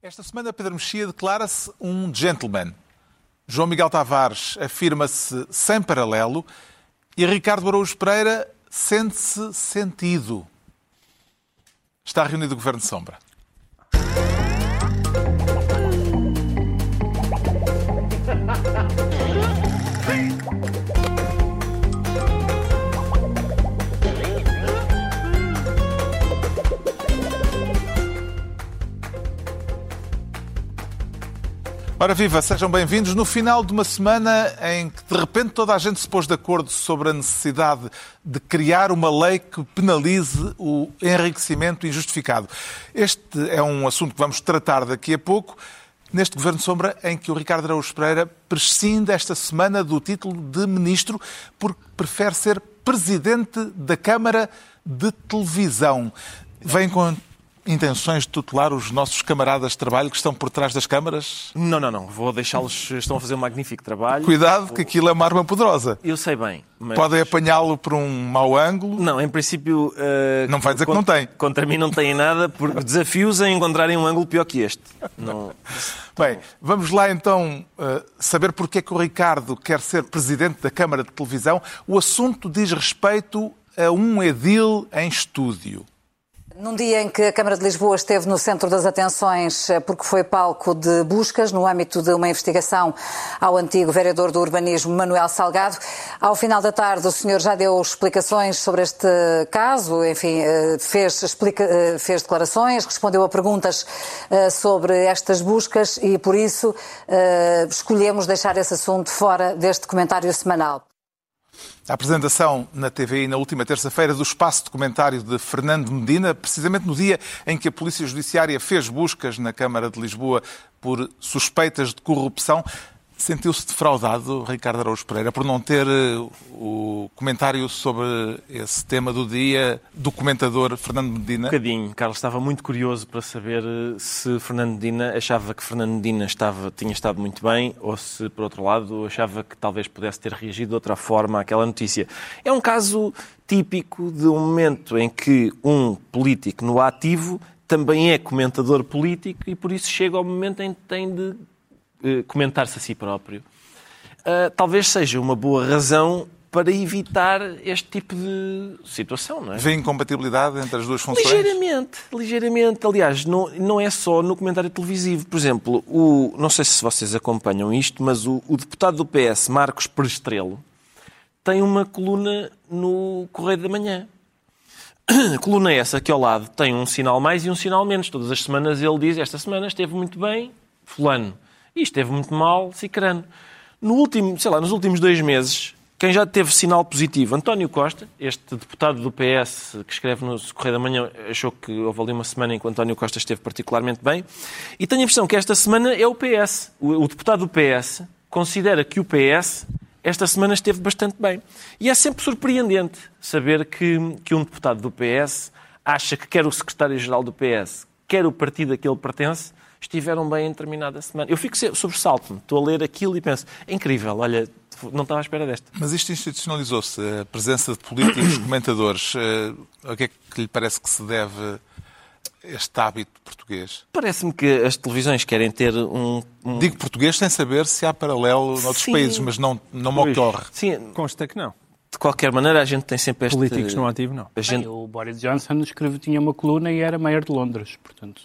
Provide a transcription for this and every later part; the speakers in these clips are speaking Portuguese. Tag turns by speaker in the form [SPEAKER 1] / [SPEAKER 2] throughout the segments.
[SPEAKER 1] Esta semana Pedro Mexia declara-se um gentleman. João Miguel Tavares afirma-se sem paralelo e Ricardo Araújo Pereira sente-se sentido. Está reunido o Governo de Sombra. Ora viva, sejam bem-vindos no final de uma semana em que de repente toda a gente se pôs de acordo sobre a necessidade de criar uma lei que penalize o enriquecimento injustificado. Este é um assunto que vamos tratar daqui a pouco neste Governo Sombra em que o Ricardo Araújo Pereira prescinde esta semana do título de ministro porque prefere ser presidente da Câmara de Televisão. Vem com intenções de tutelar os nossos camaradas de trabalho que estão por trás das câmaras?
[SPEAKER 2] Não, não, não. Vou deixá-los. Estão a fazer um magnífico trabalho.
[SPEAKER 1] Cuidado, que aquilo é uma arma poderosa.
[SPEAKER 2] Eu sei bem. Mas...
[SPEAKER 1] Podem apanhá-lo por um mau ângulo.
[SPEAKER 2] Não, em princípio. Uh,
[SPEAKER 1] não vai dizer contra, que não tem.
[SPEAKER 2] Contra mim não têm nada, porque desafios a encontrarem um ângulo pior que este. Não...
[SPEAKER 1] Bem, vamos lá então uh, saber porque é que o Ricardo quer ser presidente da Câmara de Televisão. O assunto diz respeito a um edil em estúdio.
[SPEAKER 3] Num dia em que a Câmara de Lisboa esteve no centro das atenções eh, porque foi palco de buscas no âmbito de uma investigação ao antigo vereador do urbanismo Manuel Salgado, ao final da tarde o senhor já deu explicações sobre este caso, enfim, eh, fez, explica, eh, fez declarações, respondeu a perguntas sobre estas buscas e por isso escolhemos deixar esse assunto fora deste comentário semanal.
[SPEAKER 1] A apresentação na TVI na última terça-feira do espaço documentário de Fernando Medina, precisamente no dia em que a Polícia Judiciária fez buscas na Câmara de Lisboa por suspeitas de corrupção, Sentiu-se defraudado, Ricardo Araújo Pereira, por não ter eh, o comentário sobre esse tema do dia do comentador Fernando Medina?
[SPEAKER 2] Um bocadinho. Carlos estava muito curioso para saber eh, se Fernando Medina achava que Fernando Medina estava, tinha estado muito bem ou se, por outro lado, achava que talvez pudesse ter reagido de outra forma àquela notícia. É um caso típico de um momento em que um político no ativo também é comentador político e por isso chega ao momento em que tem de comentar-se a si próprio, uh, talvez seja uma boa razão para evitar este tipo de situação, não é?
[SPEAKER 1] Vê incompatibilidade entre as duas funções?
[SPEAKER 2] Ligeiramente, ligeiramente. Aliás, não, não é só no comentário televisivo. Por exemplo, o, não sei se vocês acompanham isto, mas o, o deputado do PS, Marcos Perestrelo, tem uma coluna no Correio da Manhã. A coluna essa que ao lado tem um sinal mais e um sinal menos. Todas as semanas ele diz, esta semana esteve muito bem, fulano. E esteve muito mal, Cicrano. No último, sei lá, nos últimos dois meses, quem já teve sinal positivo? António Costa, este deputado do PS que escreve no Correio da Manhã, achou que houve ali uma semana em que António Costa esteve particularmente bem. E tenho a impressão que esta semana é o PS. O, o deputado do PS considera que o PS esta semana esteve bastante bem. E é sempre surpreendente saber que, que um deputado do PS acha que quer o secretário-geral do PS, quer o partido a que ele pertence, estiveram bem em determinada semana. Eu fico sobressalto-me, estou a ler aquilo e penso, é incrível, olha, não estava à espera desta.
[SPEAKER 1] Mas isto institucionalizou-se, a presença de políticos, comentadores, eh, o que é que lhe parece que se deve este hábito português?
[SPEAKER 2] Parece-me que as televisões querem ter um, um...
[SPEAKER 1] Digo português sem saber se há paralelo noutros Sim. países, mas não, não me ocorre.
[SPEAKER 4] Sim. Consta que não.
[SPEAKER 2] De qualquer maneira, a gente tem sempre este...
[SPEAKER 4] Políticos no ativo, não.
[SPEAKER 5] A gente... Bem, o Boris Johnson escreveu, tinha uma coluna e era mayor de Londres, portanto...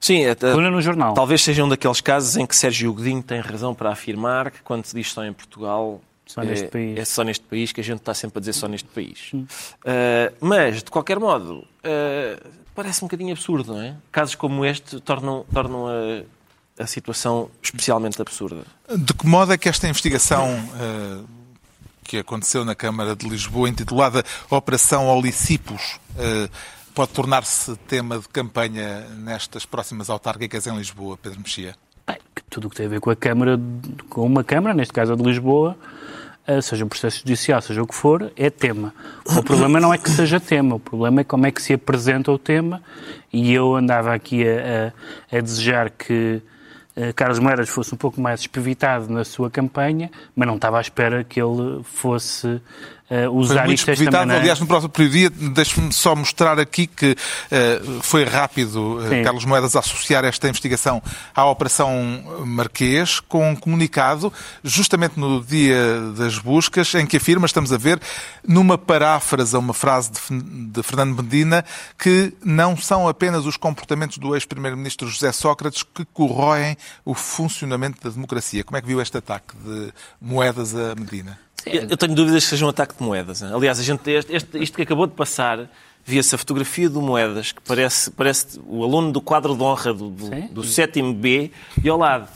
[SPEAKER 2] Sim, é,
[SPEAKER 5] Coluna no jornal.
[SPEAKER 2] talvez seja um daqueles casos em que Sérgio Godinho tem razão para afirmar que quando se diz só em Portugal
[SPEAKER 5] só neste
[SPEAKER 2] é,
[SPEAKER 5] país.
[SPEAKER 2] é só neste país que a gente está sempre a dizer só neste país. Uh, mas, de qualquer modo, uh, parece um bocadinho absurdo, não é? Casos como este tornam, tornam a, a situação especialmente absurda.
[SPEAKER 1] De que modo é que esta investigação uh, que aconteceu na Câmara de Lisboa, intitulada Operação Olicipos, pode tornar-se tema de campanha nestas próximas autárquicas em Lisboa, Pedro Mexia?
[SPEAKER 5] Tudo o que tem a ver com a Câmara, com uma Câmara, neste caso a de Lisboa, eh, seja um processo judicial, seja o que for, é tema. O problema não é que seja tema, o problema é como é que se apresenta o tema e eu andava aqui a, a, a desejar que uh, Carlos Moedas fosse um pouco mais espevitado na sua campanha, mas não estava à espera que ele fosse uh, usar
[SPEAKER 1] muito
[SPEAKER 5] isto
[SPEAKER 1] evitado.
[SPEAKER 5] maneira.
[SPEAKER 1] Aliás, no próprio dia, deixe-me só mostrar aqui que eh, foi rápido
[SPEAKER 5] Sim.
[SPEAKER 1] Carlos Moedas associar esta investigação à Operação Marquês com um comunicado, justamente no dia das buscas, em que afirma, estamos a ver, numa paráfrase a uma frase de, de Fernando Medina, que não são apenas os comportamentos do ex-primeiro-ministro José Sócrates que corroem o funcionamento da democracia. Como é que viu este ataque de Moedas a Medina?
[SPEAKER 2] Eu eu tenho dúvidas que seja um ataque de moedas. né? Aliás, a gente, este, este- isto que acabou de passar, via-se a fotografia do Moedas, que parece, parece o aluno do quadro de honra do, do,
[SPEAKER 5] Sim.
[SPEAKER 2] do sétimo B, e ao lado.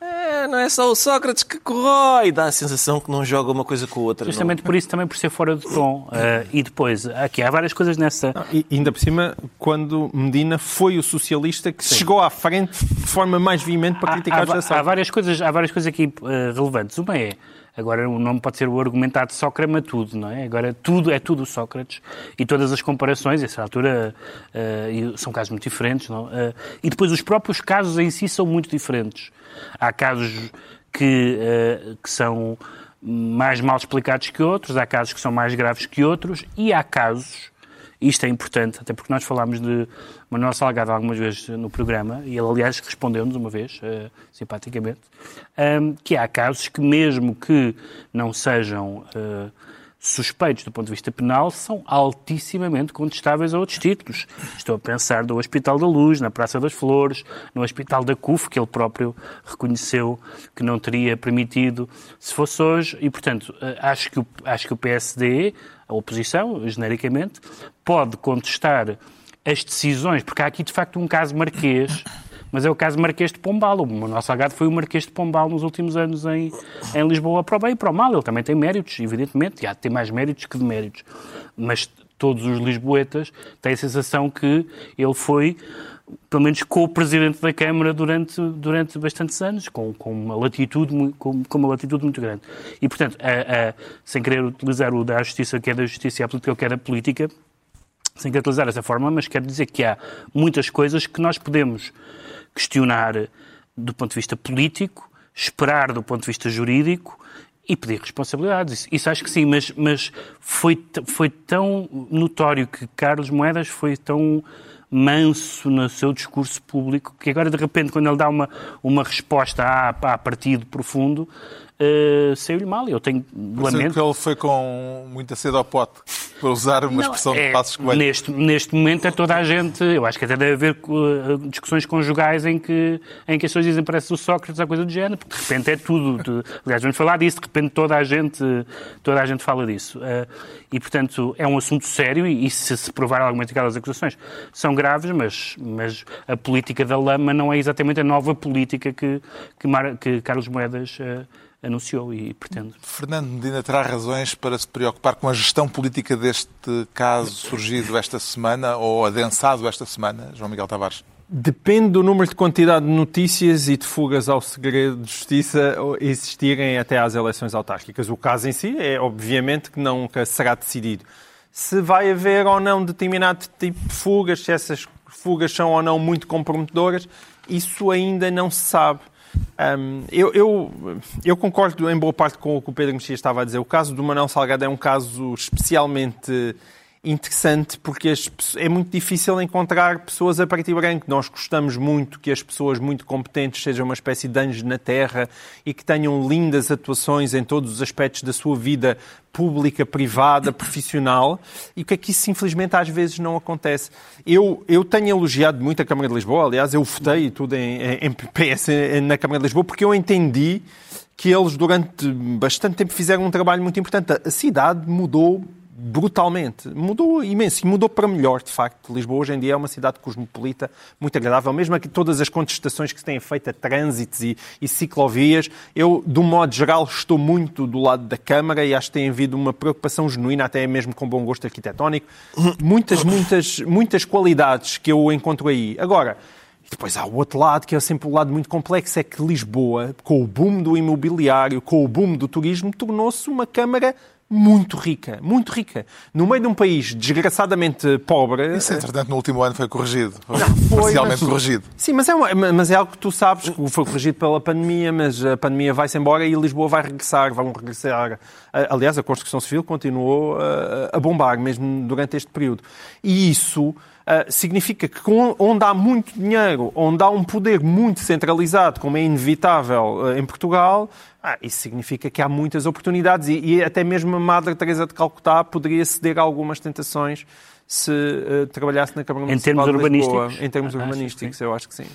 [SPEAKER 2] "É, não é só o Sócrates que corrói. Dá a sensação que não joga uma coisa com a outra.
[SPEAKER 5] Justamente por isso, também por ser fora de tom. Uh, e depois, aqui há várias coisas nessa.
[SPEAKER 4] Não, e ainda por cima, quando Medina foi o socialista que chegou à frente de forma mais veemente para
[SPEAKER 5] Há,
[SPEAKER 4] criticar
[SPEAKER 5] há,
[SPEAKER 4] José
[SPEAKER 5] há várias coisas, há várias coisas aqui eh, relevantes. Uma é, agora o nome pode ser o argumentado Sócrama tudo, não é? Agora tudo é tudo Sócrates e todas as comparações, essa altura, e são casos muito diferentes, não? Eh, e depois os próprios casos em si são muito diferentes. Há casos que, eh, que são mais mal explicados que outros, há casos que são mais graves que outros e há casos isto é importante, até porque nós falámos de Manuel Salgado algumas vezes no programa, e ele, aliás, respondeu-nos uma vez, eh, simpaticamente, ehm, que há casos que, mesmo que não sejam eh, suspeitos do ponto de vista penal, são altissimamente contestáveis a outros títulos. Estou a pensar do Hospital da Luz, na Praça das Flores, no Hospital da CUF, que ele próprio reconheceu que não teria permitido se fosse hoje, e, portanto, eh, acho que o, acho que o PSD, a oposição, genericamente, pode contestar as decisões, porque há aqui, de facto, um caso marquês, mas é o caso Marquês de Pombal. O Manuel Salgado foi o Marquês de Pombal nos últimos anos em, em Lisboa, para o bem e para o mal. Ele também tem méritos, evidentemente, e há de ter mais méritos que deméritos. Mas todos os lisboetas têm a sensação que ele foi, pelo menos, co-presidente da Câmara durante, durante bastantes anos, com, com, uma latitude, com, com uma latitude muito grande. E, portanto, a- a- sem querer utilizar o da justiça, que é da justiça, e a política, que é da política, sem caracterizar dessa forma, mas quero dizer que há muitas coisas que nós podemos questionar do ponto de vista político, esperar do ponto de vista jurídico e pedir responsabilidades. Isso, isso acho que sim, mas, mas foi, foi tão notório que Carlos Moedas foi tão manso no seu discurso público que agora, de repente, quando ele dá uma, uma resposta a, a partido profundo, eh, saiu-lhe mal. Eu tenho
[SPEAKER 1] Pareceu
[SPEAKER 5] lamento.
[SPEAKER 1] que ele foi com muita sede ao pote, para usar uma
[SPEAKER 5] Não,
[SPEAKER 1] expressão
[SPEAKER 5] é,
[SPEAKER 1] de Passos Coelho.
[SPEAKER 5] neste, neste momento é toda a gente, eu acho que até deve haver uh, discussões conjugais em que, em que as pessoas dizem parece o Sócrates ou coisa do género, porque de repente é tudo. de- aliás, vamos falar disso, de repente toda a gente, toda a gente fala disso. Uh, e, portanto, é um assunto sério e, e se se provar algumas daquelas acusações são graves, mas, mas a política da lama não é exatamente a nova política que, que, Mar- que Carlos Moedas uh, anunciou e pretende.
[SPEAKER 1] Fernando Medina terá razões para se preocupar com a gestão política deste caso surgido esta semana ou adensado esta semana, João Miguel Tavares?
[SPEAKER 4] Depende do número de quantidade de notícias e de fugas ao segredo de justiça existirem até às eleições autárquicas. O caso em si é, obviamente, que nunca será decidido. Se vai haver ou não determinado tipo de fugas, se essas fugas são ou não muito comprometedoras, isso ainda não se sabe. Hum, eu, eu, eu concordo em boa parte com o que o Pedro Mexia estava a dizer. O caso do Manuel Salgado é um caso especialmente interessante porque as é muito difícil encontrar pessoas a preto e branco. Nós gostamos muito que as pessoas muito competentes sejam uma espécie de anjos na terra e que tenham lindas atuações em todos os aspectos da sua vida pública, privada, profissional. E o que é que isso, infelizmente, às vezes não acontece. Eu, eu tenho elogiado muito a Câmara de Lisboa, aliás, eu votei tudo em, em PS na Câmara de Lisboa porque eu entendi que eles durante bastante tempo fizeram um trabalho muito importante. A cidade mudou brutalmente. Mudou imenso e mudou para melhor, de facto. Lisboa hoje em dia é uma cidade cosmopolita, muito agradável, mesmo aqui todas as contestações que se têm feito a trânsitos e, e ciclovias. Eu, um modo geral, estou muito do lado da Câmara e acho que tem havido uma preocupação genuína, até mesmo com bom gosto arquitetónico. Muitas, muitas, muitas qualidades que eu encontro aí. Agora, e depois há o outro lado, que é sempre o lado muito complexo, é que Lisboa, com o boom do imobiliário, com o boom do turismo, tornou-se uma Câmara muito rica, muito rica. No meio de um país desgraçadamente pobre.
[SPEAKER 1] Isso, entretanto, no último ano foi corrigigido. Foi, foi parcialmente
[SPEAKER 4] mas,
[SPEAKER 1] corrigido.
[SPEAKER 4] Sim, mas é, uma, mas é algo que tu sabes, que foi corrigido pela pandemia, mas a pandemia vai-se embora e Lisboa vai regressar, vão regressar. Aliás, a construção civil continuou a bombar, mesmo durante este período. E isso Uh, significa que onde há muito dinheiro, onde há um poder muito centralizado, como é inevitável uh, em Portugal, ah, isso significa que há muitas oportunidades e, e, até mesmo a Madre Teresa de Calcutá poderia ceder a algumas tentações se uh, trabalhasse na Câmara Municipal
[SPEAKER 5] em termos
[SPEAKER 4] de Lisboa.
[SPEAKER 5] urbanísticos?
[SPEAKER 4] Em termos
[SPEAKER 5] ah,
[SPEAKER 4] urbanísticos, eu acho que sim.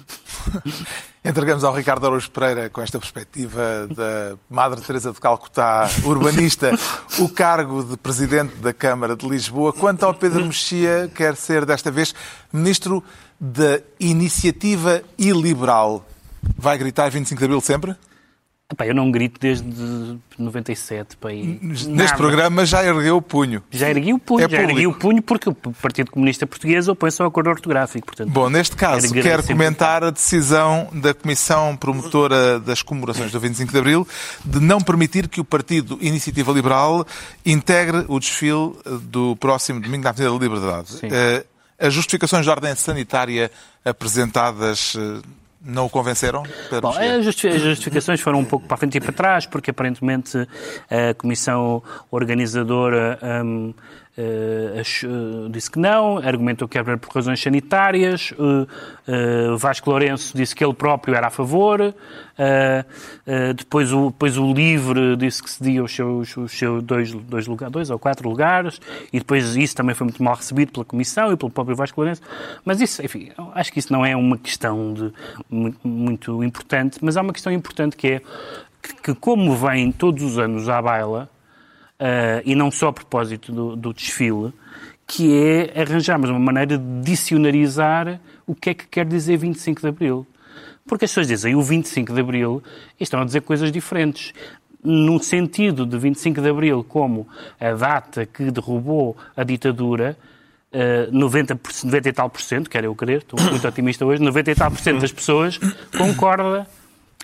[SPEAKER 1] Entregamos ao Ricardo Araújo Pereira, com esta perspectiva da Madre Teresa de Calcutá, urbanista, o cargo de Presidente da Câmara de Lisboa. Quanto ao Pedro Mexia, quer ser desta vez Ministro da Iniciativa Iliberal. Vai gritar 25 de Abril sempre?
[SPEAKER 5] Epá, eu não grito desde 97 para aí.
[SPEAKER 1] Neste Nada. programa já ergueu o punho.
[SPEAKER 5] Já ergui o punho, é já ergui o punho porque o Partido Comunista Português opõe-se ao acordo ortográfico. Portanto,
[SPEAKER 1] Bom, neste caso, quero comentar a decisão da Comissão Promotora das Comemorações do 25 de Abril de não permitir que o Partido Iniciativa Liberal integre o desfile do próximo domingo na Avenida da Liberdade. Sim. Eh, as justificações de ordem sanitária apresentadas eh, não o convenceram?
[SPEAKER 5] Bom, as justificações foram um pouco para frente e para trás, porque aparentemente a comissão organizadora um, uh, disse que não, argumentou que era por razões sanitárias, uh, Vasco Lourenço disse que ele próprio era a favor, depois, o, depois o LIVRE disse que cedia os seus, os seus dois, dois, lugar, dois ou quatro lugares, e depois isso também foi muito mal recebido pela Comissão e pelo próprio Vasco Lourenço, mas isso, enfim, acho que isso não é uma questão de, muito, importante, mas há uma questão importante que é que, que como vem todos os anos à baila, e não só a propósito do, do, desfile, que é arranjarmos uma maneira de dicionarizar o que é que quer dizer 25 de Abril. Porque as pessoas dizem o 25 de Abril e estão a dizer coisas diferentes. No sentido de 25 de Abril como a data que derrubou a ditadura, Uh, 90, 90 e tal por cento, quero eu crer, estou muito otimista hoje, 90 e tal por cento das pessoas concorda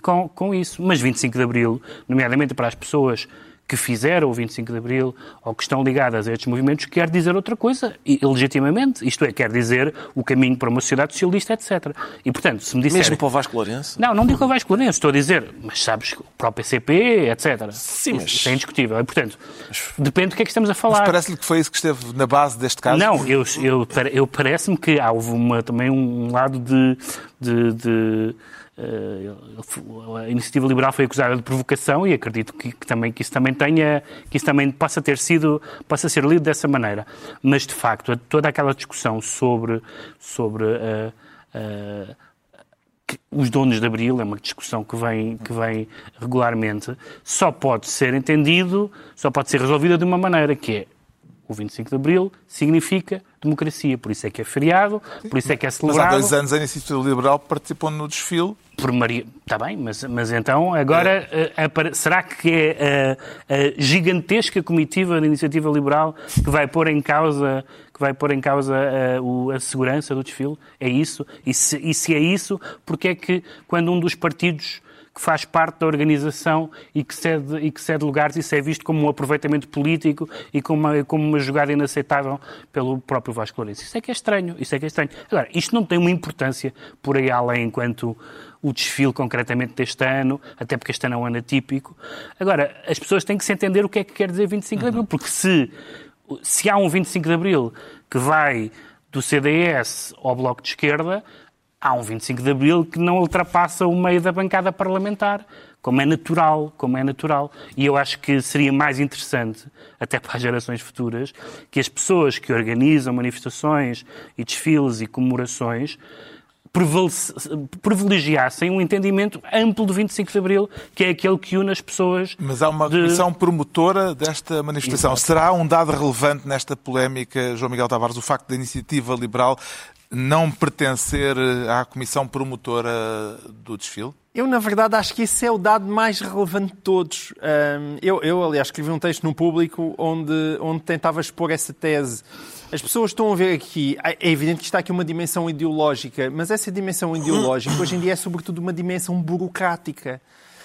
[SPEAKER 5] com, com isso. Mas 25 de Abril, nomeadamente para as pessoas que fizeram o 25 de Abril ou que estão ligadas a estes movimentos quer dizer outra coisa, e, legitimamente. Isto é, quer dizer o caminho para uma sociedade socialista, etc. E, portanto, se me disser...
[SPEAKER 2] Mesmo para o Vasco Lourenço?
[SPEAKER 5] Não, não digo para o Vasco Lourenço. Estou a dizer, mas sabes, para o PCP, etc.
[SPEAKER 2] Sim, mas...
[SPEAKER 5] Isso é indiscutível. E, portanto, depende do que é que estamos a falar.
[SPEAKER 1] Mas parece-lhe que foi isso que esteve na base deste caso?
[SPEAKER 5] Não, eu, eu, eu parece-me que há houve uma, também um lado de, de, de eh, a iniciativa liberal foi acusada de provocação e acredito que, que, também que isso também tenha que isso também possa ter sido possa ser lido dessa maneira. Mas de facto toda aquela discussão sobre sobre uh, uh, os donos de Abril, é uma discussão que vem, que vem regularmente, só pode ser entendido, só pode ser resolvida de uma maneira, que é o 25 de Abril significa democracia, por isso é que é feriado, por isso é que é celebrado.
[SPEAKER 1] Mas há dois anos a Iniciativa Liberal participou no desfile.
[SPEAKER 5] Por Maria... Está bem, mas, mas então agora é. será que é a, a, gigantesca comitiva da Iniciativa Liberal que vai pôr em causa que vai pôr em causa a, a segurança do desfile? É isso? E se, e se é isso, porque é que quando um dos partidos que faz parte da organização e que cede, e que cede lugares, isso é visto como um aproveitamento político e como uma, como uma jogada inaceitável pelo próprio Vasco Lourenço. Isso é que é estranho, isso é que é estranho. Agora, isto não tem uma importância por aí além enquanto o desfile concretamente deste ano, até porque este ano é um ano atípico. Agora, as pessoas têm que se entender o que é que quer dizer 25 de Abril, porque se, se há um 25 de Abril que vai do CDS ao Bloco de Esquerda, há um 25 de Abril que não ultrapassa o meio da bancada parlamentar, como é natural, como é natural. E eu acho que seria mais interessante, até para as gerações futuras, que as pessoas que organizam manifestações e desfiles e comemorações privilegiassem um entendimento amplo do 25 de Abril, que é aquele que une as pessoas.
[SPEAKER 1] Mas há uma de... comissão promotora desta manifestação. Exato. Será um dado relevante nesta polémica, João Miguel Tavares, o facto da iniciativa liberal não pertencer à comissão promotora do desfile?
[SPEAKER 4] Eu, na verdade, acho que esse é o dado mais relevante de todos. Eu, eu aliás, escrevi um texto no público onde, onde tentava expor essa tese. As pessoas estão a ver aqui, é evidente que está aqui uma dimensão ideológica, mas essa dimensão ideológica hoje em dia é sobretudo uma dimensão burocrática.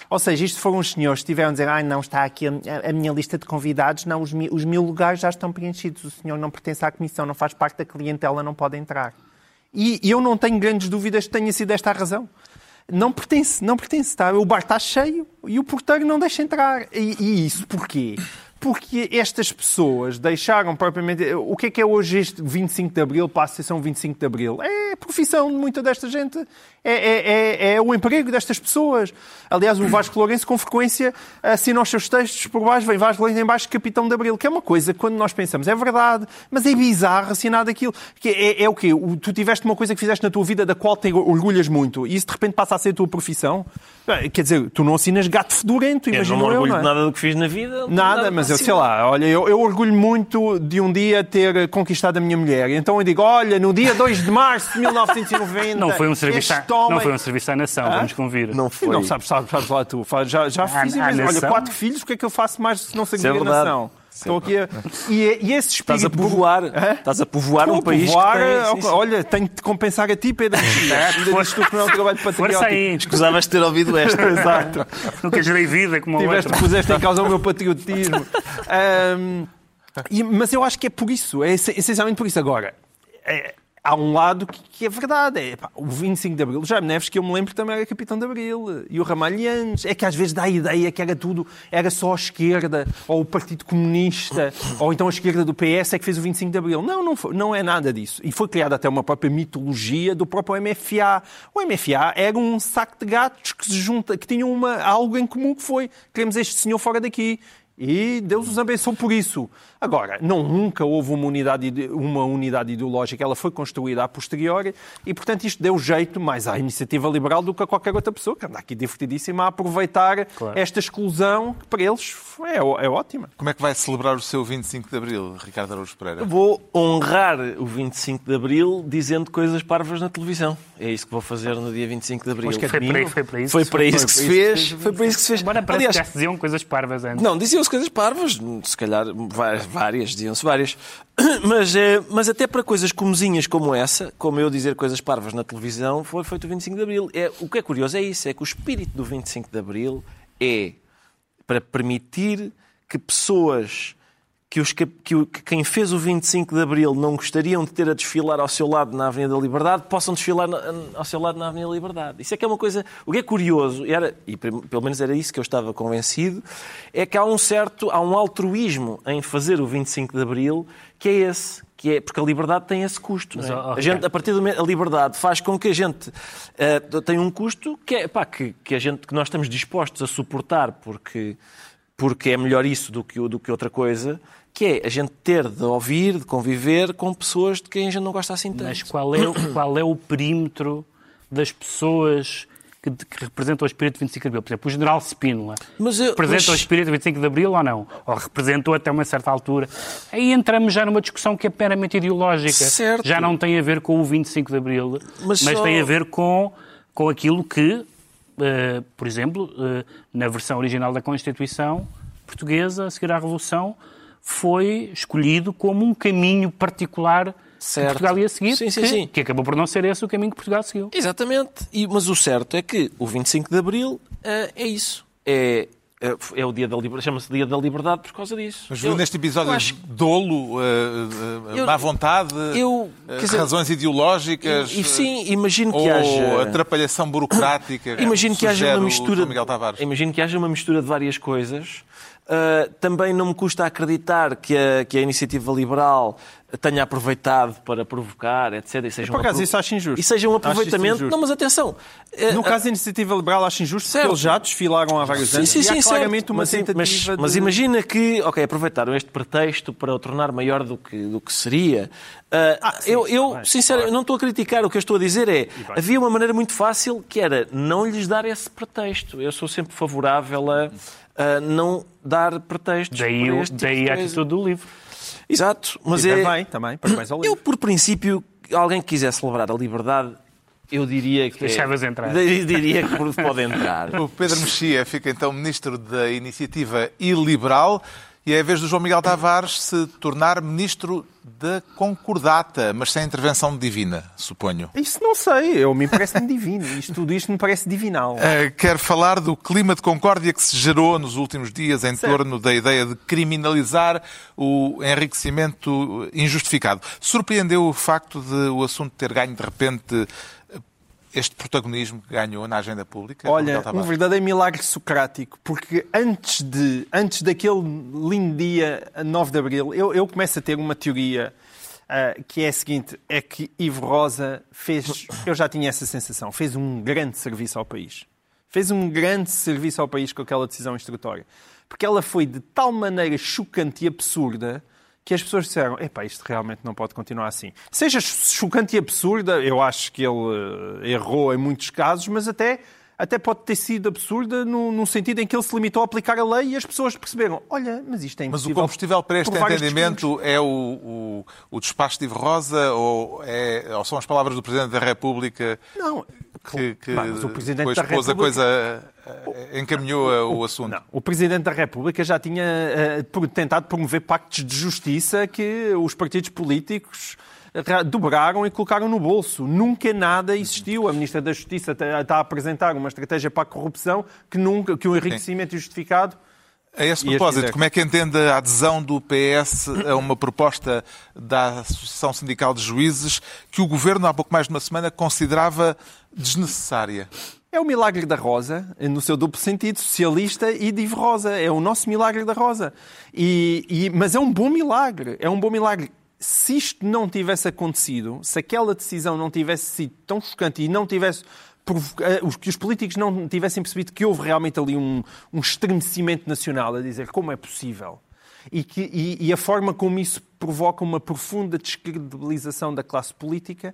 [SPEAKER 4] Ou seja, isto foram os senhores que tiveram a dizer ah, não, está aqui a, a minha lista de convidados, não, os, mi- os mil lugares já estão preenchidos, o senhor não pertence à comissão, não faz parte da clientela, não pode entrar. E eu não tenho grandes dúvidas que tenha sido esta a razão. Não pertence, não pertence. Tá? O bar está cheio e o porteiro não deixa entrar. E, e isso porquê? Porque estas pessoas deixaram propriamente. O que é que é hoje este 25 de Abril para a Associação 25 de Abril? É a profissão de muita desta gente. É, é, é, é o emprego destas pessoas. Aliás, o Vasco Lourenço, com frequência, assina os seus textos por baixo, vem Vasco Lourenço em baixo, Capitão de Abril, que é uma coisa quando nós pensamos é verdade, mas é bizarro assinar daquilo. Que é, é o quê? O- Tu tiveste uma coisa que fizeste na tua vida da qual te orgulhas muito e isso de repente passa a ser a tua profissão? Quer dizer, tu não assinas gato fedorento,
[SPEAKER 2] Eu não me
[SPEAKER 4] eu,
[SPEAKER 2] orgulho
[SPEAKER 4] não é?
[SPEAKER 2] de nada do que fiz na vida. tenho
[SPEAKER 4] Nada, mas eu
[SPEAKER 2] para
[SPEAKER 4] sei lá, olha, eu, eu orgulho muito de um dia ter conquistado a minha mulher. Então eu digo, olha, no dia 2 de março de 1990.
[SPEAKER 5] Não foi um serviço, à,
[SPEAKER 4] este homem-
[SPEAKER 5] não foi um serviço à nação, vamos convir.
[SPEAKER 2] Não foi.
[SPEAKER 4] Não, sabes, sabes, sabes lá tu. Já, já fiz. Olha,
[SPEAKER 5] nação?
[SPEAKER 4] quatro filhos, o que é que eu faço mais se não
[SPEAKER 2] Isso é
[SPEAKER 4] a nação? Estou aqui a... E, e esse
[SPEAKER 2] Estás
[SPEAKER 4] espírito...
[SPEAKER 2] a povoar.
[SPEAKER 4] Hã?
[SPEAKER 2] Estás a povoar
[SPEAKER 4] Estou
[SPEAKER 2] um
[SPEAKER 4] a
[SPEAKER 2] país
[SPEAKER 4] povoar,
[SPEAKER 2] tem... sim.
[SPEAKER 4] Olha, tenho de compensar a ti, Pedro. Dizes tu que não é um trabalho patriótico.
[SPEAKER 5] Força aí,
[SPEAKER 2] Escusavas de ter ouvido esta.
[SPEAKER 4] Exato.
[SPEAKER 5] nunca gerei vida como
[SPEAKER 4] Tiveste,
[SPEAKER 5] outro.
[SPEAKER 4] puseste em causa o meu patriotismo. E- mas eu acho que é por isso, é esse- essencialmente por isso. Agora, é- há um lado que, que é verdade. É, pá, o 25 de Abril, Jaime Neves, que eu me lembro também era capitão de Abril, e o Ramalhianes. É que às vezes dá a ideia que era tudo, era só a esquerda, ou o Partido Comunista, ou então a esquerda do PS é que fez o 25 de Abril. Não, não, foi- não é nada disso. E foi criada até uma própria mitologia do próprio MFA. O MFA era um saco de gatos que se junta, que tinham uma, algo em comum que foi queremos este senhor fora daqui. E Deus os abençoe por isso. Agora, não, nunca houve uma unidade, uma unidade ideológica, ela foi construída a posteriori e, portanto, isto deu jeito mais à iniciativa liberal do que a qualquer outra pessoa, que anda aqui divertidíssima a aproveitar esta exclusão, que para eles é, é ótima.
[SPEAKER 1] Como é que vai celebrar o seu 25 de Abril, Ricardo Araújo Pereira?
[SPEAKER 2] Vou honrar o 25 de Abril dizendo coisas parvas na televisão. É isso que vou fazer no dia 25 de Abril.
[SPEAKER 4] Mas que
[SPEAKER 5] Foi para, foi para isso.
[SPEAKER 2] Foi para isso que se fez. Foi para isso que se fez.
[SPEAKER 5] Agora parece
[SPEAKER 2] Aliás,
[SPEAKER 5] que já se diziam coisas parvas antes.
[SPEAKER 2] Não, diziam-se coisas parvas, se calhar va- várias, diziam-se várias. Mas, eh, mas até para coisas comezinhas como essa, como eu dizer coisas parvas na televisão, foi feito o 25 de Abril. É, o que é curioso é isso, é que o espírito do 25 de Abril é para permitir que pessoas que, os, que, que quem fez o 25 de Abril não gostariam de ter a desfilar ao seu lado na Avenida da Liberdade, possam desfilar na- ao seu lado na Avenida da Liberdade. Isso é que é uma coisa... O que é curioso, e, era, e pelo menos era isso que eu estava convencido, é que há um certo, há um altruísmo em fazer o 25 de Abril, que é esse, que é, porque a liberdade tem esse custo.
[SPEAKER 5] Mas,
[SPEAKER 2] é?
[SPEAKER 5] ó,
[SPEAKER 2] a, gente, a partir do momento, a liberdade faz com que a gente eh, tenha um custo que, é, pá, que, que, a gente, que nós estamos dispostos a suportar porque, porque é melhor isso do que, do que outra coisa, que é a gente ter de ouvir, de conviver com pessoas de quem a gente não gosta assim tanto.
[SPEAKER 5] Mas qual é, o- qual é o perímetro das pessoas que, que representam o espírito de 25 de Abril? Por exemplo, o general Spínola
[SPEAKER 2] Mas eu-
[SPEAKER 5] representa
[SPEAKER 2] mas-
[SPEAKER 5] o espírito de 25 de Abril ou não? Ou representou até uma certa altura? Aí entramos já numa discussão que é meramente ideológica.
[SPEAKER 2] Certo.
[SPEAKER 5] Já não tem a ver com o 25 de Abril,
[SPEAKER 2] Mas
[SPEAKER 5] mas,
[SPEAKER 2] só-
[SPEAKER 5] tem a ver com, com aquilo que, eh, por exemplo, eh, na versão original da Constituição portuguesa, a seguir à Revolução, foi escolhido como um caminho particular
[SPEAKER 2] Certo.
[SPEAKER 5] que Portugal ia seguir,
[SPEAKER 2] Sim, sim,
[SPEAKER 5] que,
[SPEAKER 2] sim.
[SPEAKER 5] que acabou por não ser esse o caminho que Portugal seguiu.
[SPEAKER 2] Exatamente. E, mas o certo é que o 25 de Abril eh, é isso. É, é, é o dia da liberdade, chama-se Dia da Liberdade por causa disso.
[SPEAKER 1] Mas
[SPEAKER 2] Eu-
[SPEAKER 1] neste episódio
[SPEAKER 2] acho-
[SPEAKER 1] dolo, uh, uh,
[SPEAKER 2] Eu-
[SPEAKER 1] má vontade,
[SPEAKER 2] eu-
[SPEAKER 1] uh,
[SPEAKER 2] dizer,
[SPEAKER 1] razões ideológicas,
[SPEAKER 2] E, sim, imagino que
[SPEAKER 1] ou
[SPEAKER 2] haja...
[SPEAKER 1] atrapalhação burocrática.
[SPEAKER 2] Imagino que haja uma mistura.
[SPEAKER 1] João Miguel Tavares.
[SPEAKER 2] Imagino que haja uma mistura de várias coisas. Uh, também não me custa acreditar que a, que a iniciativa liberal tenha aproveitado para provocar, etc. E seja
[SPEAKER 4] Por
[SPEAKER 2] um
[SPEAKER 4] acaso,
[SPEAKER 2] apro-
[SPEAKER 4] isso acho injusto.
[SPEAKER 2] E seja um aproveitamento. Não, mas atenção. uh,
[SPEAKER 4] No caso da Iniciativa Liberal, acho injusto,
[SPEAKER 2] Certo.
[SPEAKER 4] porque eles já desfilaram há vários
[SPEAKER 2] Sim,
[SPEAKER 4] anos
[SPEAKER 2] sim,
[SPEAKER 4] e há
[SPEAKER 2] sim,
[SPEAKER 4] claramente
[SPEAKER 2] certo.
[SPEAKER 4] uma
[SPEAKER 2] mas,
[SPEAKER 4] tentativa
[SPEAKER 2] mas,
[SPEAKER 4] de...
[SPEAKER 2] mas imagina que, ok, aproveitaram este pretexto para o tornar maior do que, do que seria. Ah, eu, eu
[SPEAKER 4] bem,
[SPEAKER 2] sinceramente, não estou a criticar. O que eu estou a dizer é, havia uma maneira muito fácil que era não lhes dar esse pretexto. Eu sou sempre favorável a, a não dar pretextos
[SPEAKER 5] Daí,
[SPEAKER 2] para este tipo
[SPEAKER 5] daí
[SPEAKER 2] de
[SPEAKER 5] a atitude do livro.
[SPEAKER 2] Exato, mas
[SPEAKER 4] E
[SPEAKER 2] é...
[SPEAKER 4] também, também, parabéns ao
[SPEAKER 2] Eu,
[SPEAKER 4] livro.
[SPEAKER 2] por princípio, alguém que quiser celebrar a liberdade, eu diria que...
[SPEAKER 5] Deixavas entrar.
[SPEAKER 2] Eu diria que pode entrar.
[SPEAKER 1] O Pedro Mexia fica então ministro da Iniciativa Iliberal E é a vez do João Miguel Tavares se tornar ministro da concordata, mas sem intervenção divina, suponho.
[SPEAKER 4] Isso não sei, eu me parece-me divino. Isto, tudo isto me parece divinal.
[SPEAKER 1] Uh, quero falar do clima de concórdia que se gerou nos últimos dias em certo. torno da ideia de criminalizar o enriquecimento injustificado. Surpreendeu o facto de o assunto ter ganho de repente este protagonismo que ganhou na agenda pública?
[SPEAKER 4] Olha, um verdadeiro milagre socrático, porque antes, de, antes daquele lindo dia 9 de Abril, eu, eu começo a ter uma teoria uh, que é a seguinte, é que Ivo Rosa fez, eu já tinha essa sensação, fez um grande serviço ao país. Fez um grande serviço ao país com aquela decisão instrutória. Porque ela foi de tal maneira chocante e absurda que as pessoas disseram: epá, isto realmente não pode continuar assim. Seja chocante e absurda, eu acho que ele eh, errou em muitos casos, mas até, até pode ter sido absurda no, no sentido em que ele se limitou a aplicar a lei e as pessoas perceberam: olha, mas isto é impossível.
[SPEAKER 1] Mas o combustível para este entendimento é o, o, o, despacho de Ivo Rosa ou, é, ou são as palavras do Presidente da República?
[SPEAKER 4] Não,
[SPEAKER 1] que, que mas o Presidente depois da República... a coisa eh, encaminhou o assunto. Não,
[SPEAKER 4] o Presidente da República já tinha uh, tentado promover pactos de justiça que os partidos políticos dobraram e colocaram no bolso. Nunca nada existiu. A Ministra da Justiça está a apresentar uma estratégia para a corrupção que nunca, que o enriquecimento Sim. justificado
[SPEAKER 1] a esse propósito, como é que entende a adesão do PS a uma proposta da Associação Sindical de Juízes que o Governo, há pouco mais de uma semana, considerava desnecessária?
[SPEAKER 4] É o milagre da Rosa, no seu duplo sentido, socialista e de Rosa. É o nosso milagre da Rosa. E, e, mas é um bom milagre. É um bom milagre. Se isto não tivesse acontecido, se aquela decisão não tivesse sido tão chocante e não tivesse eh, que os políticos não tivessem percebido que houve realmente ali um, um estremecimento nacional a dizer como é possível. E, que, e, e, a forma como isso provoca uma profunda descredibilização da classe política,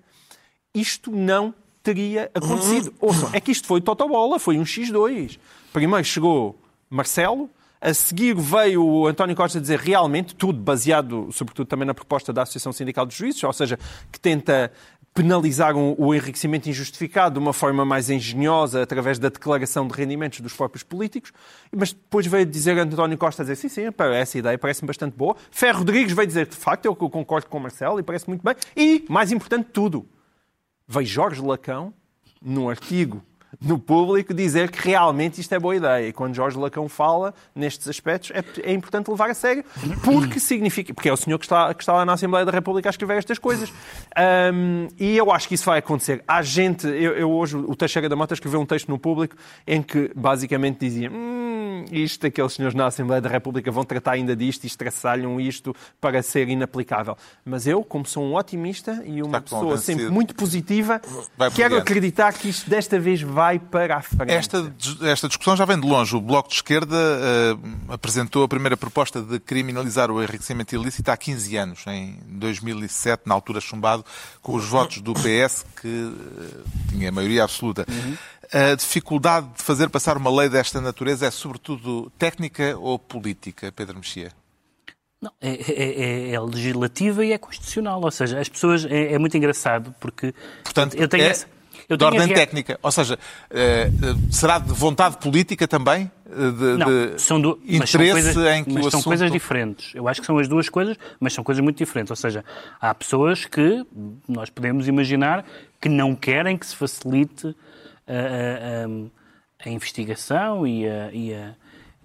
[SPEAKER 4] isto não teria acontecido. Uhum. Ouçam, é que isto foi totobola, foi um X2. Primeiro chegou Marcelo, a seguir veio o António Costa dizer realmente tudo baseado, sobretudo também na proposta da Associação Sindical dos Juízes, ou seja, que tenta penalizaram o enriquecimento injustificado de uma forma mais engenhosa através da declaração de rendimentos dos próprios políticos, mas depois veio dizer António Costa dizer sim, sim, essa ideia parece-me bastante boa. Ferro Rodrigues veio dizer, de facto, eu concordo com o Marcelo e parece muito bem. E, mais importante de tudo, veio Jorge Lacão, num artigo no público dizer que realmente isto é boa ideia. E quando Jorge Lacão fala nestes aspectos, é, é importante levar a sério, porque significa. Porque é o senhor que está, que está lá na Assembleia da República a escrever estas coisas. Um, e eu acho que isso vai acontecer. Há gente. Eu, eu, hoje, o Teixeira da Mota escreveu um texto no público em que basicamente dizia: hum, isto, aqueles senhores na Assembleia da República vão tratar ainda disto e estraçalham isto para ser inaplicável. Mas eu, como sou um otimista e uma pessoa sempre muito positiva, quero acreditar que isto desta vez vai vai para a frente.
[SPEAKER 1] Esta, esta discussão já vem de longe. O Bloco de Esquerda uh, apresentou a primeira proposta de criminalizar o enriquecimento ilícito há 15 anos, em 2007, na altura chumbado, com os votos do PS, que uh, tinha maioria absoluta. Uhum. A dificuldade de fazer passar uma lei desta natureza é sobretudo técnica ou política, Pedro Mexia?
[SPEAKER 5] Não, é, é, é, é, legislativa e é constitucional. Ou seja, as pessoas. É, é muito engraçado porque.
[SPEAKER 1] Portanto, eu tenho é, essa eu de ordem técnica. Ou seja, eh, será de vontade política também? Eh, de,
[SPEAKER 5] não, de são do... interesse são coisas, em que mas o são assunto... coisas diferentes. Eu acho que são as duas coisas, mas são coisas muito diferentes. Ou seja, há pessoas que nós podemos imaginar que não querem que se facilite a, a, a, a investigação e a, e a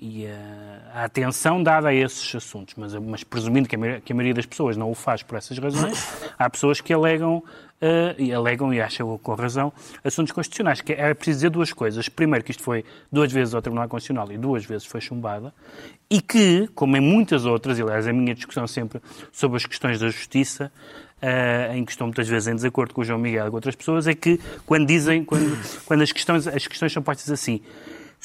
[SPEAKER 5] e a, atenção dada a esses assuntos, mas, mas presumindo que a, maioria, que a, maioria das pessoas não o faz por essas razões, há pessoas que alegam, uh, e alegam, e acham com razão, assuntos constitucionais. Que é preciso dizer duas coisas. Primeiro, que isto foi duas vezes ao Tribunal Constitucional e duas vezes foi chumbada, e que, como em muitas outras, e aliás, a minha discussão sempre sobre as questões da justiça, Uh, em que estou muitas vezes em desacordo com o João Miguel e com outras pessoas, é que quando dizem, quando, quando as, questões, as questões são postas assim,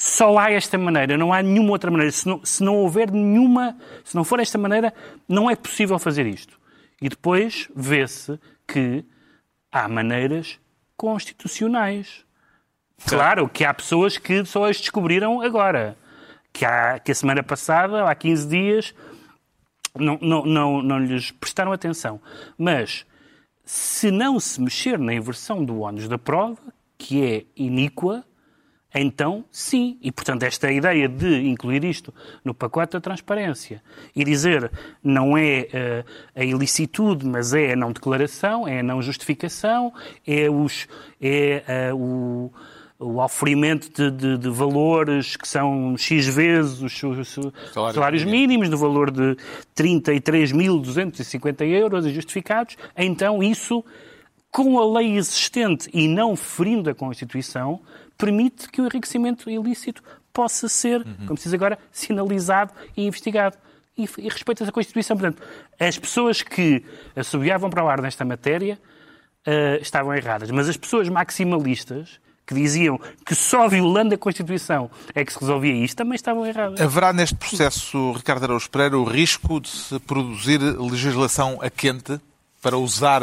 [SPEAKER 5] só há esta maneira, não há nenhuma outra maneira. Se não, se não houver nenhuma, se não for esta maneira, não é possível fazer isto. E depois vê-se que há maneiras constitucionais. Claro que há pessoas que só as descobriram agora. Que, há, que a semana passada, há 15 dias, não, não, não, não lhes prestaram atenção. Mas se não se mexer na inversão do ónus da prova, que é iníqua, então sim. E, portanto, esta ideia de incluir isto no pacote da transparência e dizer não é uh, a ilicitude, mas é a não declaração, é a não justificação, é, os, é uh, o o oferimento de, de, de, valores que são X vezes os, os salários, salários mínimos, no valor de 33.250 euros injustificados, então isso, com a lei existente e não ferindo a Constituição, permite que o enriquecimento ilícito possa ser, uhum. como se diz agora, sinalizado e investigado. E, e respeita-se a Constituição. Portanto, as pessoas que assobiavam para o ar nesta matéria uh, estavam erradas. Mas as pessoas maximalistas que diziam que só violando a Constituição é que se resolvia isto, também estavam errados.
[SPEAKER 1] Haverá neste processo, Ricardo Araújo Pereira, o risco de se produzir legislação a quente, para usar